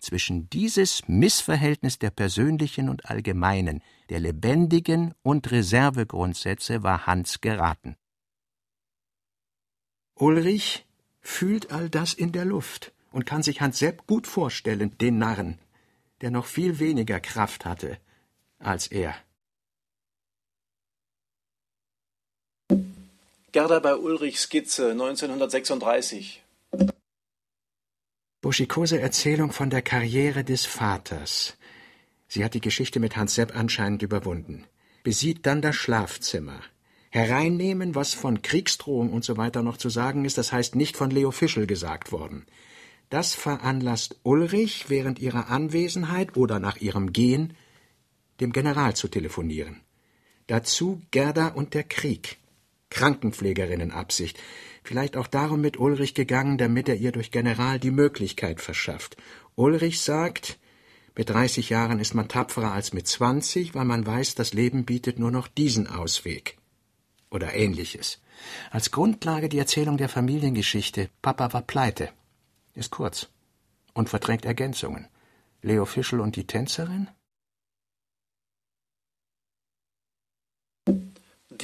Zwischen dieses Missverhältnis der persönlichen und allgemeinen, der lebendigen und Reservegrundsätze war Hans geraten. Ulrich fühlt all das in der Luft und kann sich Hans Sepp gut vorstellen, den Narren, der noch viel weniger Kraft hatte als er. Gerda bei Ulrich Skizze 1936. Buschikose Erzählung von der Karriere des Vaters. Sie hat die Geschichte mit Hans Sepp anscheinend überwunden. Besieht dann das Schlafzimmer. Hereinnehmen, was von Kriegsdrohung und so weiter noch zu sagen ist, das heißt nicht von Leo Fischel gesagt worden. Das veranlasst Ulrich während ihrer Anwesenheit oder nach ihrem Gehen dem General zu telefonieren. Dazu Gerda und der Krieg. Krankenpflegerinnenabsicht. Vielleicht auch darum mit Ulrich gegangen, damit er ihr durch General die Möglichkeit verschafft. Ulrich sagt, mit 30 Jahren ist man tapferer als mit 20, weil man weiß, das Leben bietet nur noch diesen Ausweg. Oder ähnliches. Als Grundlage die Erzählung der Familiengeschichte. Papa war pleite. Ist kurz. Und verträgt Ergänzungen. Leo Fischel und die Tänzerin?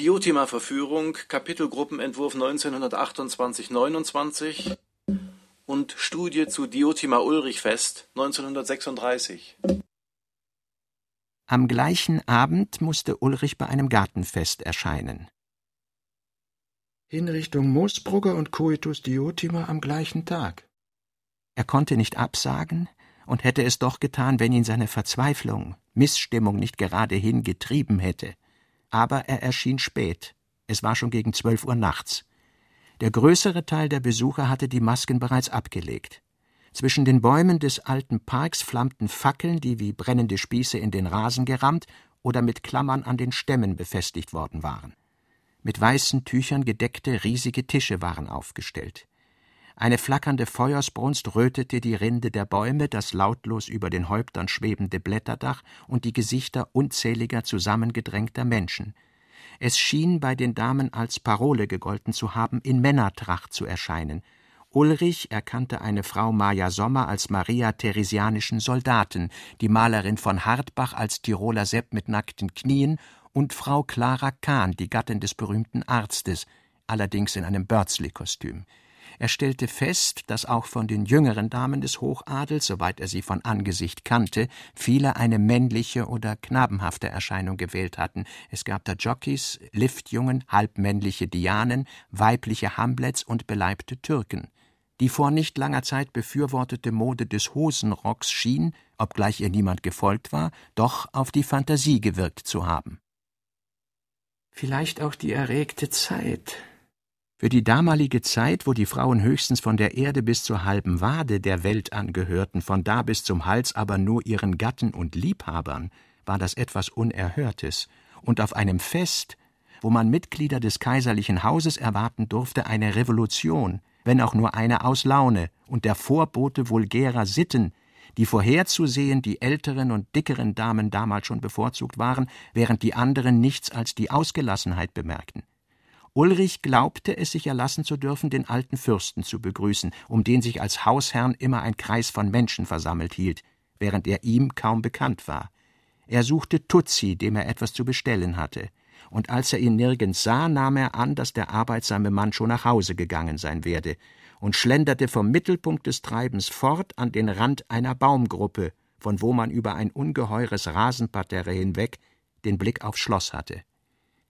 Diotima-Verführung, Kapitelgruppenentwurf 1928-29 und Studie zu Diotima-Ulrich-Fest 1936. Am gleichen Abend musste Ulrich bei einem Gartenfest erscheinen. Hinrichtung Moosbrugger und Coitus Diotima am gleichen Tag. Er konnte nicht absagen und hätte es doch getan, wenn ihn seine Verzweiflung, Missstimmung nicht geradehin getrieben hätte aber er erschien spät. Es war schon gegen zwölf Uhr nachts. Der größere Teil der Besucher hatte die Masken bereits abgelegt. Zwischen den Bäumen des alten Parks flammten Fackeln, die wie brennende Spieße in den Rasen gerammt oder mit Klammern an den Stämmen befestigt worden waren. Mit weißen Tüchern gedeckte riesige Tische waren aufgestellt. Eine flackernde Feuersbrunst rötete die Rinde der Bäume, das lautlos über den Häuptern schwebende Blätterdach und die Gesichter unzähliger zusammengedrängter Menschen. Es schien bei den Damen als Parole gegolten zu haben, in Männertracht zu erscheinen. Ulrich erkannte eine Frau Maja Sommer als Maria Theresianischen Soldaten, die Malerin von Hartbach als Tiroler Sepp mit nackten Knien und Frau Clara Kahn, die Gattin des berühmten Arztes, allerdings in einem Börzli-Kostüm. Er stellte fest, dass auch von den jüngeren Damen des Hochadels, soweit er sie von Angesicht kannte, viele eine männliche oder knabenhafte Erscheinung gewählt hatten. Es gab da Jockeys, Liftjungen, halbmännliche Dianen, weibliche Hamlets und beleibte Türken. Die vor nicht langer Zeit befürwortete Mode des Hosenrocks schien, obgleich ihr niemand gefolgt war, doch auf die Fantasie gewirkt zu haben. Vielleicht auch die erregte Zeit, für die damalige Zeit, wo die Frauen höchstens von der Erde bis zur halben Wade der Welt angehörten, von da bis zum Hals aber nur ihren Gatten und Liebhabern, war das etwas Unerhörtes, und auf einem Fest, wo man Mitglieder des kaiserlichen Hauses erwarten durfte, eine Revolution, wenn auch nur eine aus Laune und der Vorbote vulgärer Sitten, die vorherzusehen die älteren und dickeren Damen damals schon bevorzugt waren, während die anderen nichts als die Ausgelassenheit bemerkten. Ulrich glaubte es sich erlassen zu dürfen, den alten Fürsten zu begrüßen, um den sich als Hausherrn immer ein Kreis von Menschen versammelt hielt, während er ihm kaum bekannt war. Er suchte Tutzi, dem er etwas zu bestellen hatte, und als er ihn nirgends sah, nahm er an, dass der arbeitsame Mann schon nach Hause gegangen sein werde, und schlenderte vom Mittelpunkt des Treibens fort an den Rand einer Baumgruppe, von wo man über ein ungeheures Rasenparterre hinweg den Blick aufs Schloss hatte.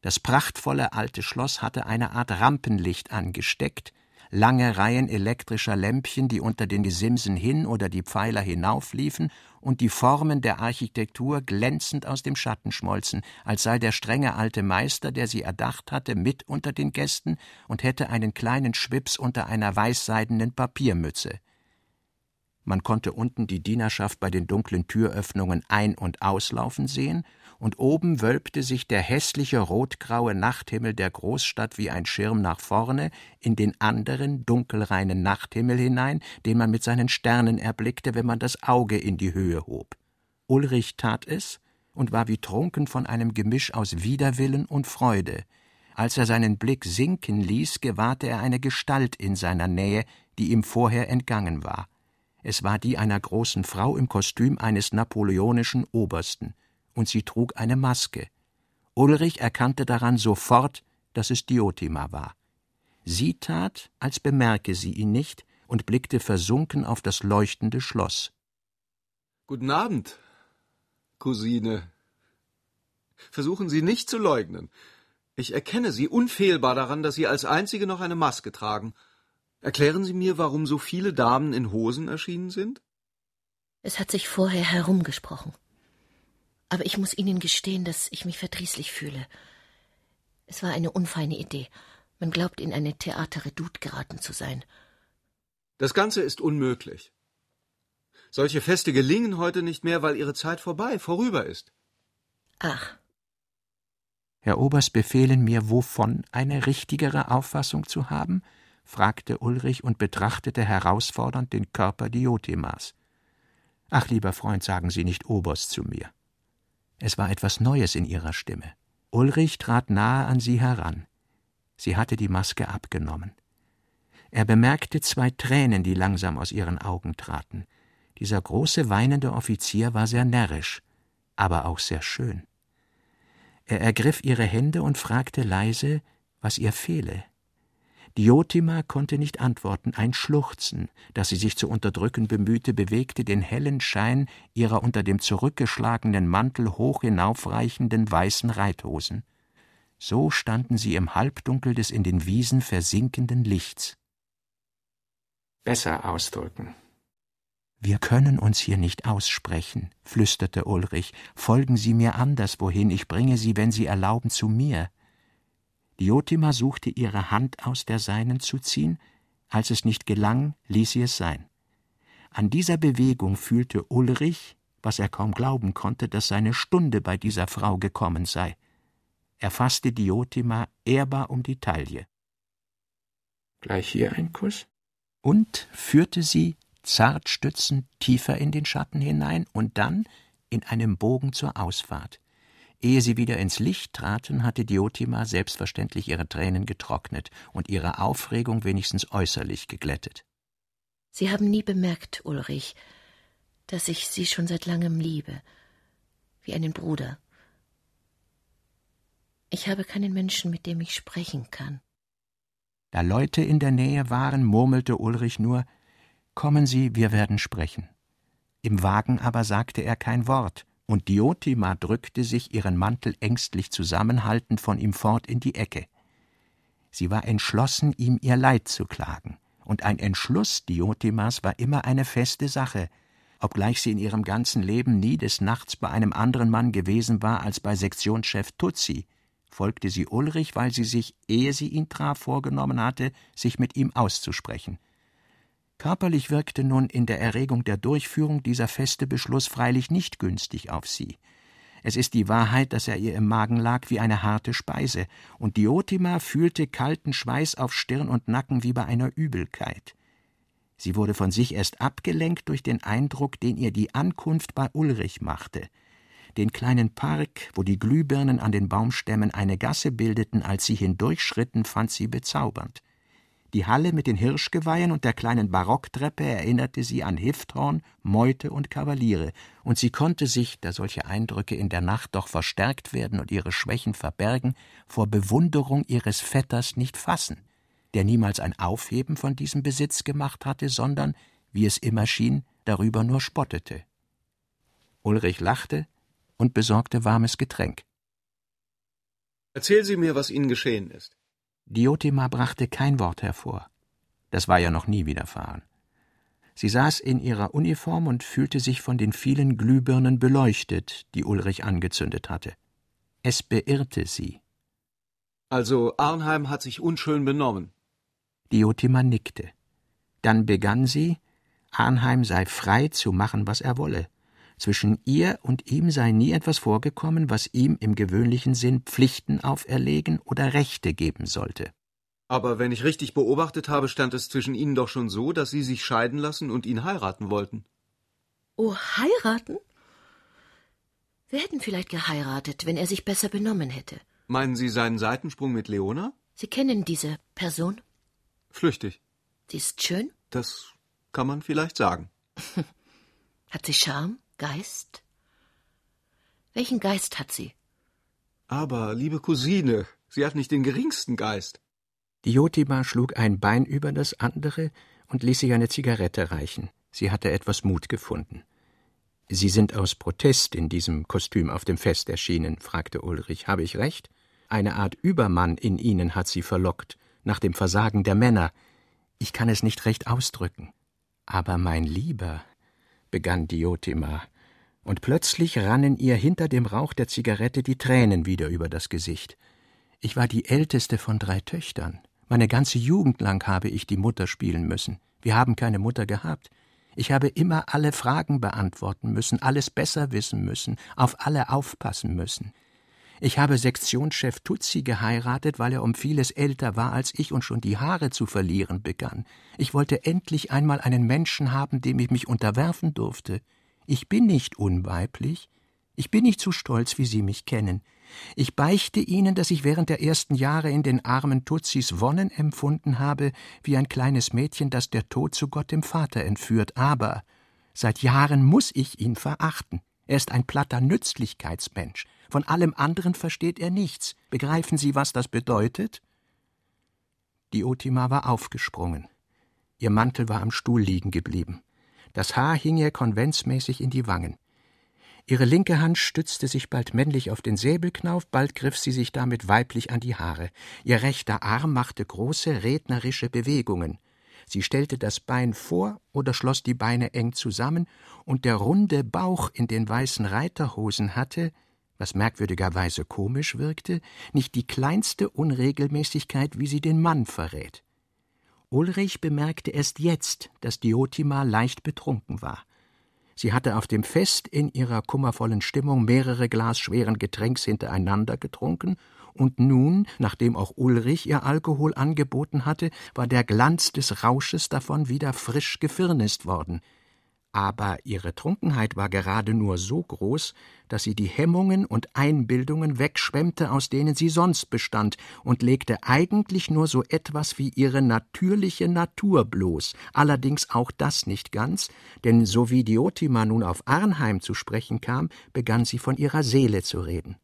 Das prachtvolle alte Schloss hatte eine Art Rampenlicht angesteckt, lange Reihen elektrischer Lämpchen, die unter den Gesimsen hin oder die Pfeiler hinaufliefen, und die Formen der Architektur glänzend aus dem Schatten schmolzen, als sei der strenge alte Meister, der sie erdacht hatte, mit unter den Gästen und hätte einen kleinen Schwips unter einer weißseidenen Papiermütze. Man konnte unten die Dienerschaft bei den dunklen Türöffnungen ein- und auslaufen sehen und oben wölbte sich der hässliche rotgraue Nachthimmel der Großstadt wie ein Schirm nach vorne in den anderen dunkelreinen Nachthimmel hinein, den man mit seinen Sternen erblickte, wenn man das Auge in die Höhe hob. Ulrich tat es und war wie trunken von einem Gemisch aus Widerwillen und Freude. Als er seinen Blick sinken ließ, gewahrte er eine Gestalt in seiner Nähe, die ihm vorher entgangen war. Es war die einer großen Frau im Kostüm eines napoleonischen Obersten und sie trug eine Maske. Ulrich erkannte daran sofort, dass es Diotima war. Sie tat, als bemerke sie ihn nicht und blickte versunken auf das leuchtende Schloss. Guten Abend, Cousine. Versuchen Sie nicht zu leugnen. Ich erkenne Sie unfehlbar daran, dass Sie als einzige noch eine Maske tragen. Erklären Sie mir, warum so viele Damen in Hosen erschienen sind? Es hat sich vorher herumgesprochen. Aber ich muss Ihnen gestehen, dass ich mich verdrießlich fühle. Es war eine unfeine Idee. Man glaubt, in eine Theaterredoute geraten zu sein. Das Ganze ist unmöglich. Solche Feste gelingen heute nicht mehr, weil ihre Zeit vorbei, vorüber ist. Ach. Herr Oberst befehlen mir, wovon eine richtigere Auffassung zu haben? fragte Ulrich und betrachtete herausfordernd den Körper Diotimas. Ach, lieber Freund, sagen Sie nicht Oberst zu mir. Es war etwas Neues in ihrer Stimme. Ulrich trat nahe an sie heran. Sie hatte die Maske abgenommen. Er bemerkte zwei Tränen, die langsam aus ihren Augen traten. Dieser große weinende Offizier war sehr närrisch, aber auch sehr schön. Er ergriff ihre Hände und fragte leise, was ihr fehle. Diotima konnte nicht antworten, ein Schluchzen, das sie sich zu unterdrücken bemühte, bewegte den hellen Schein ihrer unter dem zurückgeschlagenen Mantel hoch hinaufreichenden weißen Reithosen. So standen sie im Halbdunkel des in den Wiesen versinkenden Lichts. Besser ausdrücken. Wir können uns hier nicht aussprechen, flüsterte Ulrich. Folgen Sie mir anderswohin, ich bringe Sie, wenn Sie erlauben, zu mir. Diotima suchte ihre Hand aus der seinen zu ziehen, als es nicht gelang, ließ sie es sein. An dieser Bewegung fühlte Ulrich, was er kaum glauben konnte, dass seine Stunde bei dieser Frau gekommen sei. Er fasste Diotima ehrbar um die Taille. Gleich hier ein Kuss? Und führte sie, zart stützend, tiefer in den Schatten hinein und dann in einem Bogen zur Ausfahrt. Ehe sie wieder ins Licht traten, hatte Diotima selbstverständlich ihre Tränen getrocknet und ihre Aufregung wenigstens äußerlich geglättet. Sie haben nie bemerkt, Ulrich, dass ich Sie schon seit langem liebe, wie einen Bruder. Ich habe keinen Menschen, mit dem ich sprechen kann. Da Leute in der Nähe waren, murmelte Ulrich nur Kommen Sie, wir werden sprechen. Im Wagen aber sagte er kein Wort, und Diotima drückte sich, ihren Mantel ängstlich zusammenhaltend, von ihm fort in die Ecke. Sie war entschlossen, ihm ihr Leid zu klagen, und ein Entschluss Diotimas war immer eine feste Sache, obgleich sie in ihrem ganzen Leben nie des Nachts bei einem anderen Mann gewesen war als bei Sektionschef Tutsi, folgte sie Ulrich, weil sie sich, ehe sie ihn traf, vorgenommen hatte, sich mit ihm auszusprechen. Körperlich wirkte nun in der Erregung der Durchführung dieser feste Beschluss freilich nicht günstig auf sie. Es ist die Wahrheit, dass er ihr im Magen lag wie eine harte Speise, und Diotima fühlte kalten Schweiß auf Stirn und Nacken wie bei einer Übelkeit. Sie wurde von sich erst abgelenkt durch den Eindruck, den ihr die Ankunft bei Ulrich machte. Den kleinen Park, wo die Glühbirnen an den Baumstämmen eine Gasse bildeten, als sie hindurchschritten, fand sie bezaubernd. Die Halle mit den Hirschgeweihen und der kleinen Barocktreppe erinnerte sie an Hifthorn, Meute und Kavaliere, und sie konnte sich, da solche Eindrücke in der Nacht doch verstärkt werden und ihre Schwächen verbergen, vor Bewunderung ihres Vetters nicht fassen, der niemals ein Aufheben von diesem Besitz gemacht hatte, sondern, wie es immer schien, darüber nur spottete. Ulrich lachte und besorgte warmes Getränk. Erzählen Sie mir, was Ihnen geschehen ist. Diotima brachte kein Wort hervor. Das war ja noch nie widerfahren. Sie saß in ihrer Uniform und fühlte sich von den vielen Glühbirnen beleuchtet, die Ulrich angezündet hatte. Es beirrte sie. Also Arnheim hat sich unschön benommen. Diotima nickte. Dann begann sie, Arnheim sei frei zu machen, was er wolle. Zwischen ihr und ihm sei nie etwas vorgekommen, was ihm im gewöhnlichen Sinn Pflichten auferlegen oder Rechte geben sollte. Aber wenn ich richtig beobachtet habe, stand es zwischen Ihnen doch schon so, dass Sie sich scheiden lassen und ihn heiraten wollten. Oh, heiraten? Wir hätten vielleicht geheiratet, wenn er sich besser benommen hätte. Meinen Sie seinen Seitensprung mit Leona? Sie kennen diese Person? Flüchtig. Sie ist schön? Das kann man vielleicht sagen. [LAUGHS] Hat sie Charme? Geist? Welchen Geist hat sie? Aber, liebe Cousine, sie hat nicht den geringsten Geist. Diotima schlug ein Bein über das andere und ließ sich eine Zigarette reichen. Sie hatte etwas Mut gefunden. Sie sind aus Protest in diesem Kostüm auf dem Fest erschienen, fragte Ulrich. Habe ich recht? Eine Art Übermann in Ihnen hat Sie verlockt, nach dem Versagen der Männer. Ich kann es nicht recht ausdrücken. Aber mein Lieber, begann Diotima, und plötzlich rannen ihr hinter dem Rauch der Zigarette die Tränen wieder über das Gesicht. Ich war die älteste von drei Töchtern. Meine ganze Jugend lang habe ich die Mutter spielen müssen. Wir haben keine Mutter gehabt. Ich habe immer alle Fragen beantworten müssen, alles besser wissen müssen, auf alle aufpassen müssen. Ich habe Sektionschef Tutsi geheiratet, weil er um vieles älter war als ich und schon die Haare zu verlieren begann. Ich wollte endlich einmal einen Menschen haben, dem ich mich unterwerfen durfte. Ich bin nicht unweiblich. Ich bin nicht so stolz, wie Sie mich kennen. Ich beichte Ihnen, dass ich während der ersten Jahre in den armen Tutsis Wonnen empfunden habe, wie ein kleines Mädchen, das der Tod zu Gott dem Vater entführt. Aber seit Jahren muss ich ihn verachten. Er ist ein platter Nützlichkeitsmensch. Von allem anderen versteht er nichts. Begreifen Sie, was das bedeutet? Diotima war aufgesprungen. Ihr Mantel war am Stuhl liegen geblieben. Das Haar hing ihr konventsmäßig in die Wangen. Ihre linke Hand stützte sich bald männlich auf den Säbelknauf, bald griff sie sich damit weiblich an die Haare. Ihr rechter Arm machte große rednerische Bewegungen. Sie stellte das Bein vor oder schloss die Beine eng zusammen, und der runde Bauch in den weißen Reiterhosen hatte, was merkwürdigerweise komisch wirkte, nicht die kleinste Unregelmäßigkeit, wie sie den Mann verrät. Ulrich bemerkte erst jetzt, dass Diotima leicht betrunken war. Sie hatte auf dem Fest in ihrer kummervollen Stimmung mehrere Glas schweren Getränks hintereinander getrunken, und nun, nachdem auch Ulrich ihr Alkohol angeboten hatte, war der Glanz des Rausches davon wieder frisch gefirnist worden aber ihre Trunkenheit war gerade nur so groß, dass sie die Hemmungen und Einbildungen wegschwemmte, aus denen sie sonst bestand, und legte eigentlich nur so etwas wie ihre natürliche Natur bloß, allerdings auch das nicht ganz, denn so wie Diotima nun auf Arnheim zu sprechen kam, begann sie von ihrer Seele zu reden.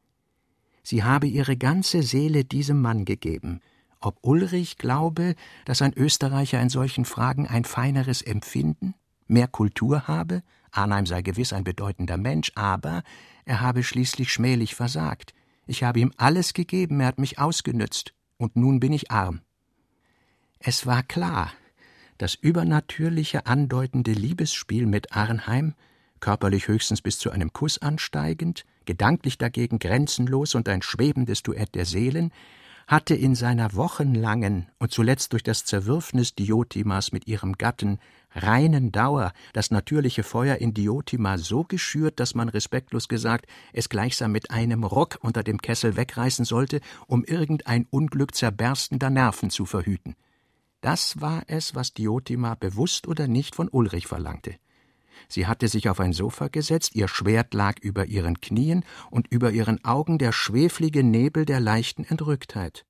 Sie habe ihre ganze Seele diesem Mann gegeben, ob Ulrich glaube, dass ein Österreicher in solchen Fragen ein feineres Empfinden, mehr Kultur habe, Arnheim sei gewiss ein bedeutender Mensch, aber er habe schließlich schmählich versagt. Ich habe ihm alles gegeben, er hat mich ausgenützt, und nun bin ich arm. Es war klar, das übernatürliche andeutende Liebesspiel mit Arnheim, körperlich höchstens bis zu einem Kuss ansteigend, gedanklich dagegen grenzenlos und ein schwebendes Duett der Seelen, hatte in seiner wochenlangen und zuletzt durch das Zerwürfnis Diotimas mit ihrem Gatten reinen Dauer das natürliche Feuer in Diotima so geschürt, dass man respektlos gesagt es gleichsam mit einem Rock unter dem Kessel wegreißen sollte, um irgendein Unglück zerberstender Nerven zu verhüten. Das war es, was Diotima bewusst oder nicht von Ulrich verlangte. Sie hatte sich auf ein Sofa gesetzt, ihr Schwert lag über ihren Knien und über ihren Augen der schweflige Nebel der leichten Entrücktheit.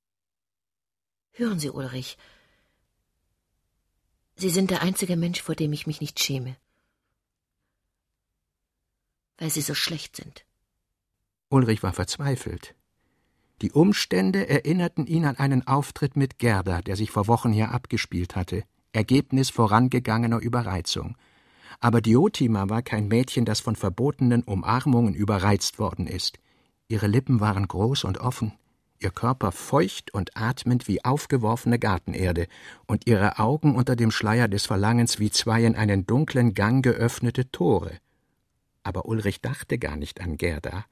Hören Sie, Ulrich, Sie sind der einzige Mensch, vor dem ich mich nicht schäme. Weil Sie so schlecht sind. Ulrich war verzweifelt. Die Umstände erinnerten ihn an einen Auftritt mit Gerda, der sich vor Wochen hier abgespielt hatte, Ergebnis vorangegangener Überreizung. Aber Diotima war kein Mädchen, das von verbotenen Umarmungen überreizt worden ist. Ihre Lippen waren groß und offen, ihr Körper feucht und atmend wie aufgeworfene Gartenerde und ihre Augen unter dem Schleier des Verlangens wie zwei in einen dunklen Gang geöffnete Tore. Aber Ulrich dachte gar nicht an Gerda.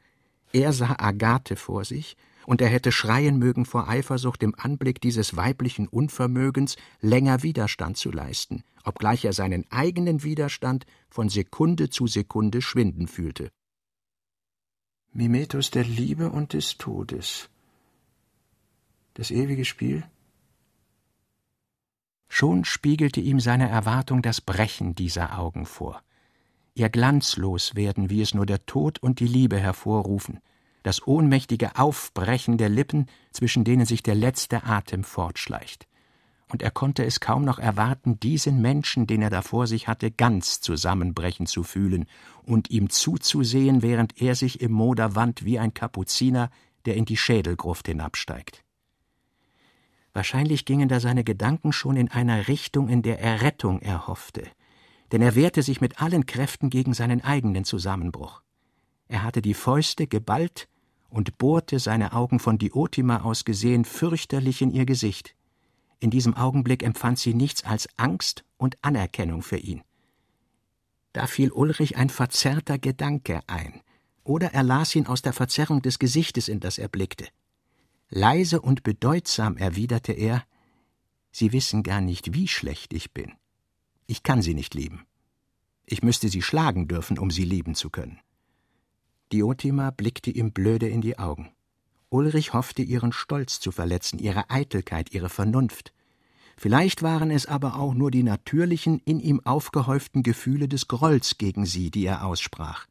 Er sah Agathe vor sich, und er hätte schreien mögen vor Eifersucht im Anblick dieses weiblichen Unvermögens, länger Widerstand zu leisten, obgleich er seinen eigenen Widerstand von Sekunde zu Sekunde schwinden fühlte. Mimetus der Liebe und des Todes, das ewige Spiel? Schon spiegelte ihm seine Erwartung das Brechen dieser Augen vor, ihr glanzlos werden, wie es nur der Tod und die Liebe hervorrufen, das ohnmächtige Aufbrechen der Lippen, zwischen denen sich der letzte Atem fortschleicht. Und er konnte es kaum noch erwarten, diesen Menschen, den er da vor sich hatte, ganz zusammenbrechen zu fühlen und ihm zuzusehen, während er sich im Moder wand wie ein Kapuziner, der in die Schädelgruft hinabsteigt. Wahrscheinlich gingen da seine Gedanken schon in einer Richtung, in der er Rettung erhoffte, denn er wehrte sich mit allen Kräften gegen seinen eigenen Zusammenbruch. Er hatte die Fäuste geballt und bohrte, seine Augen von Diotima aus gesehen, fürchterlich in ihr Gesicht. In diesem Augenblick empfand sie nichts als Angst und Anerkennung für ihn. Da fiel Ulrich ein verzerrter Gedanke ein, oder er las ihn aus der Verzerrung des Gesichtes, in das er blickte. Leise und bedeutsam erwiderte er Sie wissen gar nicht, wie schlecht ich bin. Ich kann sie nicht lieben. Ich müsste sie schlagen dürfen, um sie lieben zu können. Diotima blickte ihm blöde in die Augen. Ulrich hoffte, ihren Stolz zu verletzen, ihre Eitelkeit, ihre Vernunft. Vielleicht waren es aber auch nur die natürlichen, in ihm aufgehäuften Gefühle des Grolls gegen sie, die er aussprach.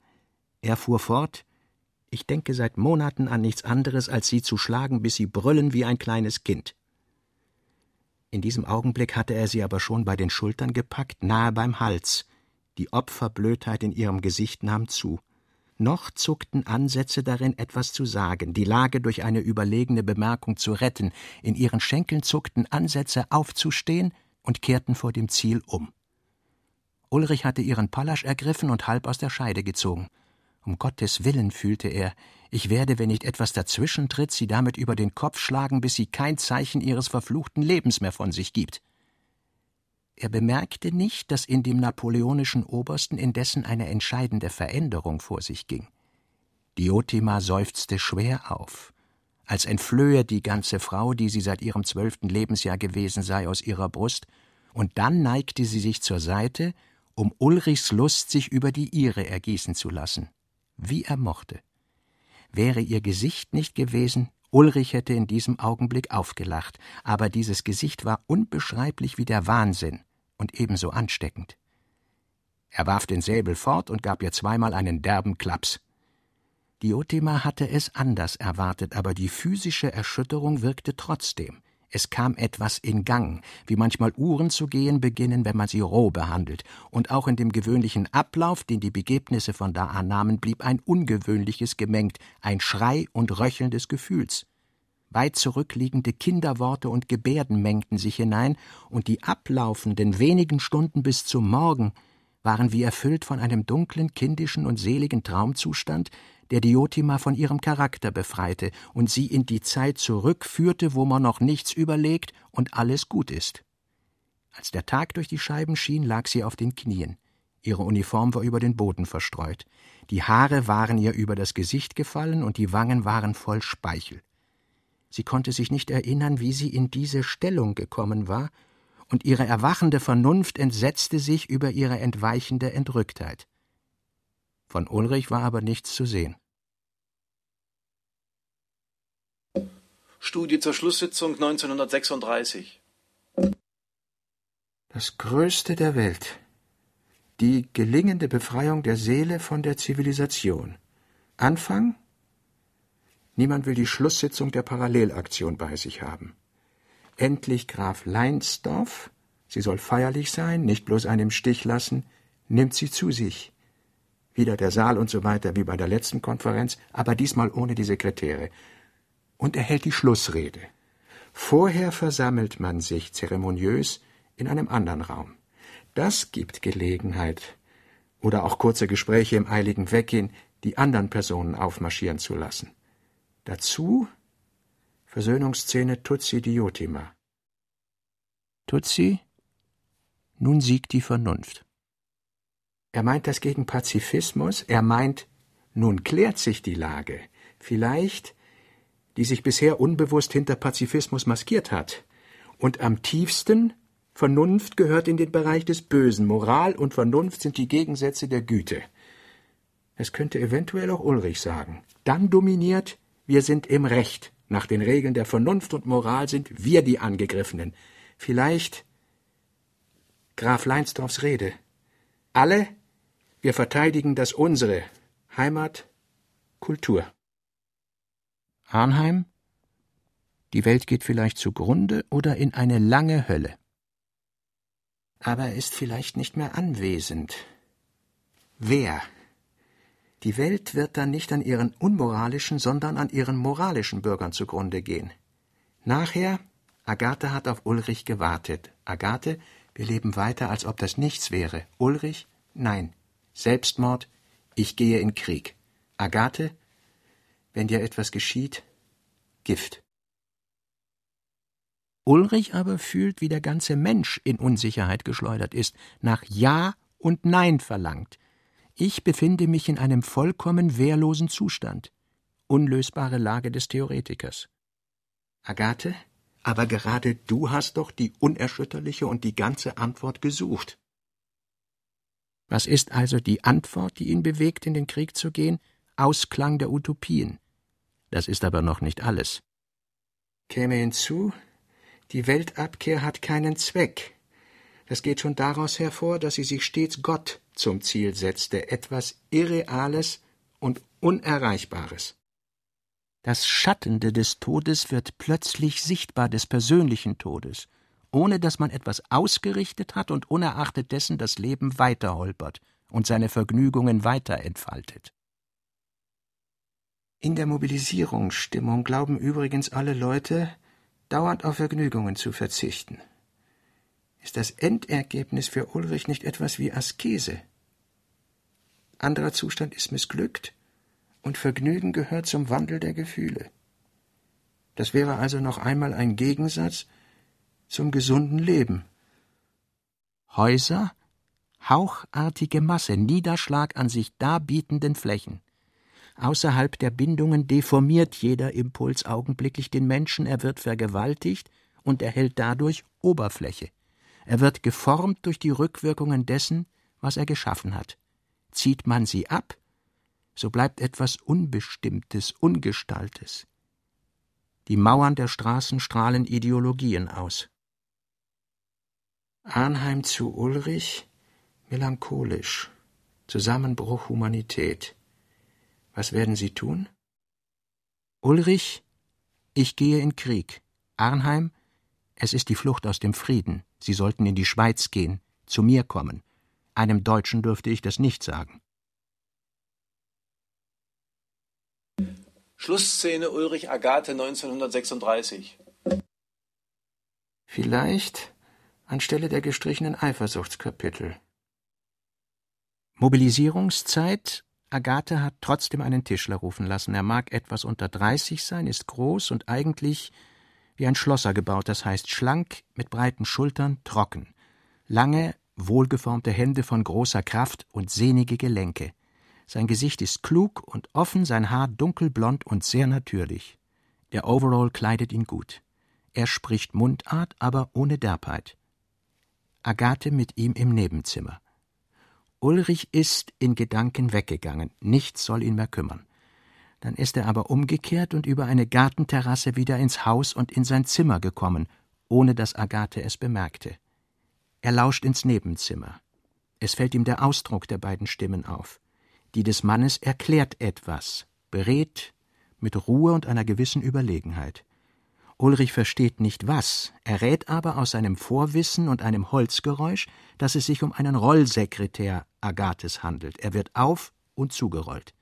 Er fuhr fort ich denke seit Monaten an nichts anderes, als sie zu schlagen, bis sie brüllen wie ein kleines Kind. In diesem Augenblick hatte er sie aber schon bei den Schultern gepackt, nahe beim Hals. Die Opferblödheit in ihrem Gesicht nahm zu. Noch zuckten Ansätze darin, etwas zu sagen, die Lage durch eine überlegene Bemerkung zu retten. In ihren Schenkeln zuckten Ansätze aufzustehen und kehrten vor dem Ziel um. Ulrich hatte ihren Pallasch ergriffen und halb aus der Scheide gezogen. Um Gottes Willen, fühlte er, ich werde, wenn nicht etwas dazwischentritt, sie damit über den Kopf schlagen, bis sie kein Zeichen ihres verfluchten Lebens mehr von sich gibt. Er bemerkte nicht, dass in dem napoleonischen Obersten indessen eine entscheidende Veränderung vor sich ging. Diotima seufzte schwer auf, als entflöhe die ganze Frau, die sie seit ihrem zwölften Lebensjahr gewesen sei, aus ihrer Brust, und dann neigte sie sich zur Seite, um Ulrichs Lust sich über die ihre ergießen zu lassen wie er mochte. Wäre ihr Gesicht nicht gewesen, Ulrich hätte in diesem Augenblick aufgelacht, aber dieses Gesicht war unbeschreiblich wie der Wahnsinn und ebenso ansteckend. Er warf den Säbel fort und gab ihr zweimal einen derben Klaps. Diotima hatte es anders erwartet, aber die physische Erschütterung wirkte trotzdem. Es kam etwas in Gang, wie manchmal Uhren zu gehen beginnen, wenn man sie roh behandelt, und auch in dem gewöhnlichen Ablauf, den die Begebnisse von da an nahmen, blieb ein ungewöhnliches gemengt, ein Schrei und Röcheln des Gefühls. Weit zurückliegende Kinderworte und Gebärden mengten sich hinein, und die ablaufenden wenigen Stunden bis zum Morgen waren wie erfüllt von einem dunklen, kindischen und seligen Traumzustand, der Diotima von ihrem Charakter befreite und sie in die Zeit zurückführte, wo man noch nichts überlegt und alles gut ist. Als der Tag durch die Scheiben schien, lag sie auf den Knien. Ihre Uniform war über den Boden verstreut. Die Haare waren ihr über das Gesicht gefallen und die Wangen waren voll Speichel. Sie konnte sich nicht erinnern, wie sie in diese Stellung gekommen war und ihre erwachende Vernunft entsetzte sich über ihre entweichende Entrücktheit. Von Ulrich war aber nichts zu sehen. Studie zur Schlusssitzung 1936. Das Größte der Welt. Die gelingende Befreiung der Seele von der Zivilisation. Anfang? Niemand will die Schlusssitzung der Parallelaktion bei sich haben. Endlich Graf Leinsdorf, sie soll feierlich sein, nicht bloß einen im Stich lassen, nimmt sie zu sich. Wieder der Saal und so weiter wie bei der letzten Konferenz, aber diesmal ohne die Sekretäre. Und er hält die Schlussrede. Vorher versammelt man sich zeremoniös in einem anderen Raum. Das gibt Gelegenheit, oder auch kurze Gespräche im eiligen Weggehen, die anderen Personen aufmarschieren zu lassen. Dazu Versöhnungsszene Tutsi Diotima. Tutsi, nun siegt die Vernunft. Er meint das gegen Pazifismus, er meint, nun klärt sich die Lage, vielleicht, die sich bisher unbewusst hinter Pazifismus maskiert hat, und am tiefsten Vernunft gehört in den Bereich des Bösen, Moral und Vernunft sind die Gegensätze der Güte. Es könnte eventuell auch Ulrich sagen. Dann dominiert, wir sind im Recht. Nach den Regeln der Vernunft und Moral sind wir die Angegriffenen. Vielleicht Graf Leinsdorfs Rede. Alle, wir verteidigen das unsere. Heimat, Kultur. Arnheim? Die Welt geht vielleicht zugrunde oder in eine lange Hölle. Aber er ist vielleicht nicht mehr anwesend. Wer? Die Welt wird dann nicht an ihren unmoralischen, sondern an ihren moralischen Bürgern zugrunde gehen. Nachher, Agathe hat auf Ulrich gewartet. Agathe, wir leben weiter, als ob das nichts wäre. Ulrich, nein. Selbstmord, ich gehe in Krieg. Agathe, wenn dir etwas geschieht, Gift. Ulrich aber fühlt, wie der ganze Mensch in Unsicherheit geschleudert ist, nach Ja und Nein verlangt, ich befinde mich in einem vollkommen wehrlosen Zustand. Unlösbare Lage des Theoretikers. Agathe, aber gerade du hast doch die unerschütterliche und die ganze Antwort gesucht. Was ist also die Antwort, die ihn bewegt, in den Krieg zu gehen? Ausklang der Utopien. Das ist aber noch nicht alles. Käme hinzu, die Weltabkehr hat keinen Zweck. Das geht schon daraus hervor, dass sie sich stets Gott zum Ziel setzte, etwas Irreales und Unerreichbares. Das Schattende des Todes wird plötzlich sichtbar des persönlichen Todes, ohne dass man etwas ausgerichtet hat und unerachtet dessen das Leben weiter holpert und seine Vergnügungen weiter entfaltet. In der Mobilisierungsstimmung glauben übrigens alle Leute, dauernd auf Vergnügungen zu verzichten. Ist das Endergebnis für Ulrich nicht etwas wie Askese? Anderer Zustand ist missglückt und Vergnügen gehört zum Wandel der Gefühle. Das wäre also noch einmal ein Gegensatz zum gesunden Leben. Häuser, hauchartige Masse, Niederschlag an sich darbietenden Flächen. Außerhalb der Bindungen deformiert jeder Impuls augenblicklich den Menschen, er wird vergewaltigt und erhält dadurch Oberfläche. Er wird geformt durch die Rückwirkungen dessen, was er geschaffen hat. Zieht man sie ab, so bleibt etwas Unbestimmtes, Ungestaltes. Die Mauern der Straßen strahlen Ideologien aus. Arnheim zu Ulrich, melancholisch, Zusammenbruch Humanität. Was werden Sie tun? Ulrich, ich gehe in Krieg. Arnheim, es ist die Flucht aus dem Frieden. Sie sollten in die Schweiz gehen, zu mir kommen. Einem Deutschen dürfte ich das nicht sagen. Schlussszene Ulrich Agathe 1936. Vielleicht anstelle der gestrichenen Eifersuchtskapitel. Mobilisierungszeit. Agathe hat trotzdem einen Tischler rufen lassen. Er mag etwas unter 30 sein, ist groß und eigentlich wie ein Schlosser gebaut, das heißt schlank, mit breiten Schultern, trocken. Lange, wohlgeformte Hände von großer Kraft und sehnige Gelenke. Sein Gesicht ist klug und offen, sein Haar dunkelblond und sehr natürlich. Der Overall kleidet ihn gut. Er spricht Mundart, aber ohne Derbheit. Agathe mit ihm im Nebenzimmer. Ulrich ist in Gedanken weggegangen, nichts soll ihn mehr kümmern. Dann ist er aber umgekehrt und über eine Gartenterrasse wieder ins Haus und in sein Zimmer gekommen, ohne dass Agathe es bemerkte. Er lauscht ins Nebenzimmer. Es fällt ihm der Ausdruck der beiden Stimmen auf. Die des Mannes erklärt etwas, berät, mit Ruhe und einer gewissen Überlegenheit. Ulrich versteht nicht was, errät aber aus seinem Vorwissen und einem Holzgeräusch, dass es sich um einen Rollsekretär Agathes handelt. Er wird auf und zugerollt.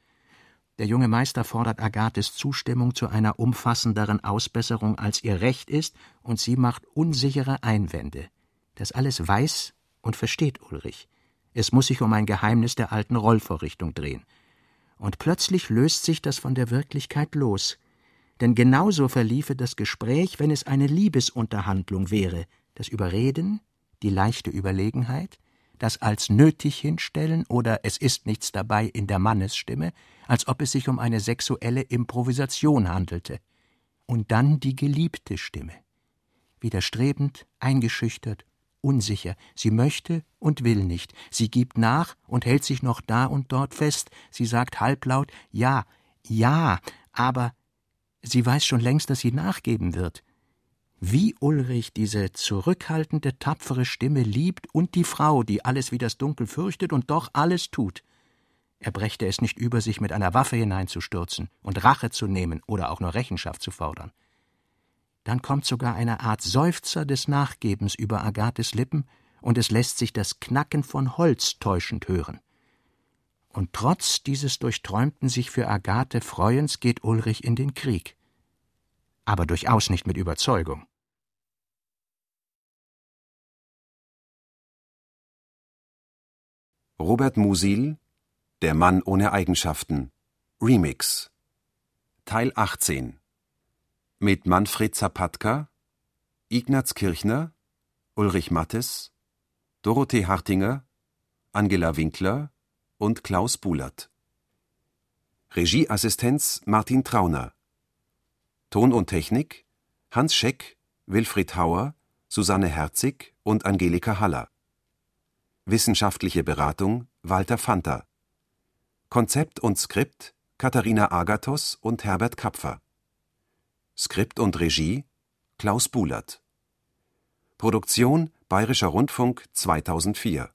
Der junge Meister fordert Agathes Zustimmung zu einer umfassenderen Ausbesserung, als ihr Recht ist, und sie macht unsichere Einwände. Das alles weiß und versteht Ulrich. Es muss sich um ein Geheimnis der alten Rollvorrichtung drehen. Und plötzlich löst sich das von der Wirklichkeit los. Denn genauso verliefe das Gespräch, wenn es eine Liebesunterhandlung wäre. Das Überreden, die leichte Überlegenheit, das als nötig hinstellen oder es ist nichts dabei in der Mannesstimme, als ob es sich um eine sexuelle Improvisation handelte. Und dann die geliebte Stimme. Widerstrebend, eingeschüchtert, unsicher. Sie möchte und will nicht. Sie gibt nach und hält sich noch da und dort fest. Sie sagt halblaut Ja, ja, aber sie weiß schon längst, dass sie nachgeben wird wie Ulrich diese zurückhaltende, tapfere Stimme liebt und die Frau, die alles wie das Dunkel fürchtet und doch alles tut. Er brächte es nicht über, sich mit einer Waffe hineinzustürzen und Rache zu nehmen oder auch nur Rechenschaft zu fordern. Dann kommt sogar eine Art Seufzer des Nachgebens über Agathes Lippen, und es lässt sich das Knacken von Holz täuschend hören. Und trotz dieses durchträumten sich für Agathe Freuens geht Ulrich in den Krieg. Aber durchaus nicht mit Überzeugung. Robert Musil Der Mann ohne Eigenschaften Remix Teil 18 mit Manfred Zapatka, Ignaz Kirchner, Ulrich Mattes, Dorothee Hartinger, Angela Winkler und Klaus Bulert. Regieassistenz Martin Trauner. Ton und Technik Hans Scheck, Wilfried Hauer, Susanne Herzig und Angelika Haller. Wissenschaftliche Beratung Walter Fanta. Konzept und Skript Katharina Agathos und Herbert Kapfer. Skript und Regie Klaus Bulert. Produktion Bayerischer Rundfunk 2004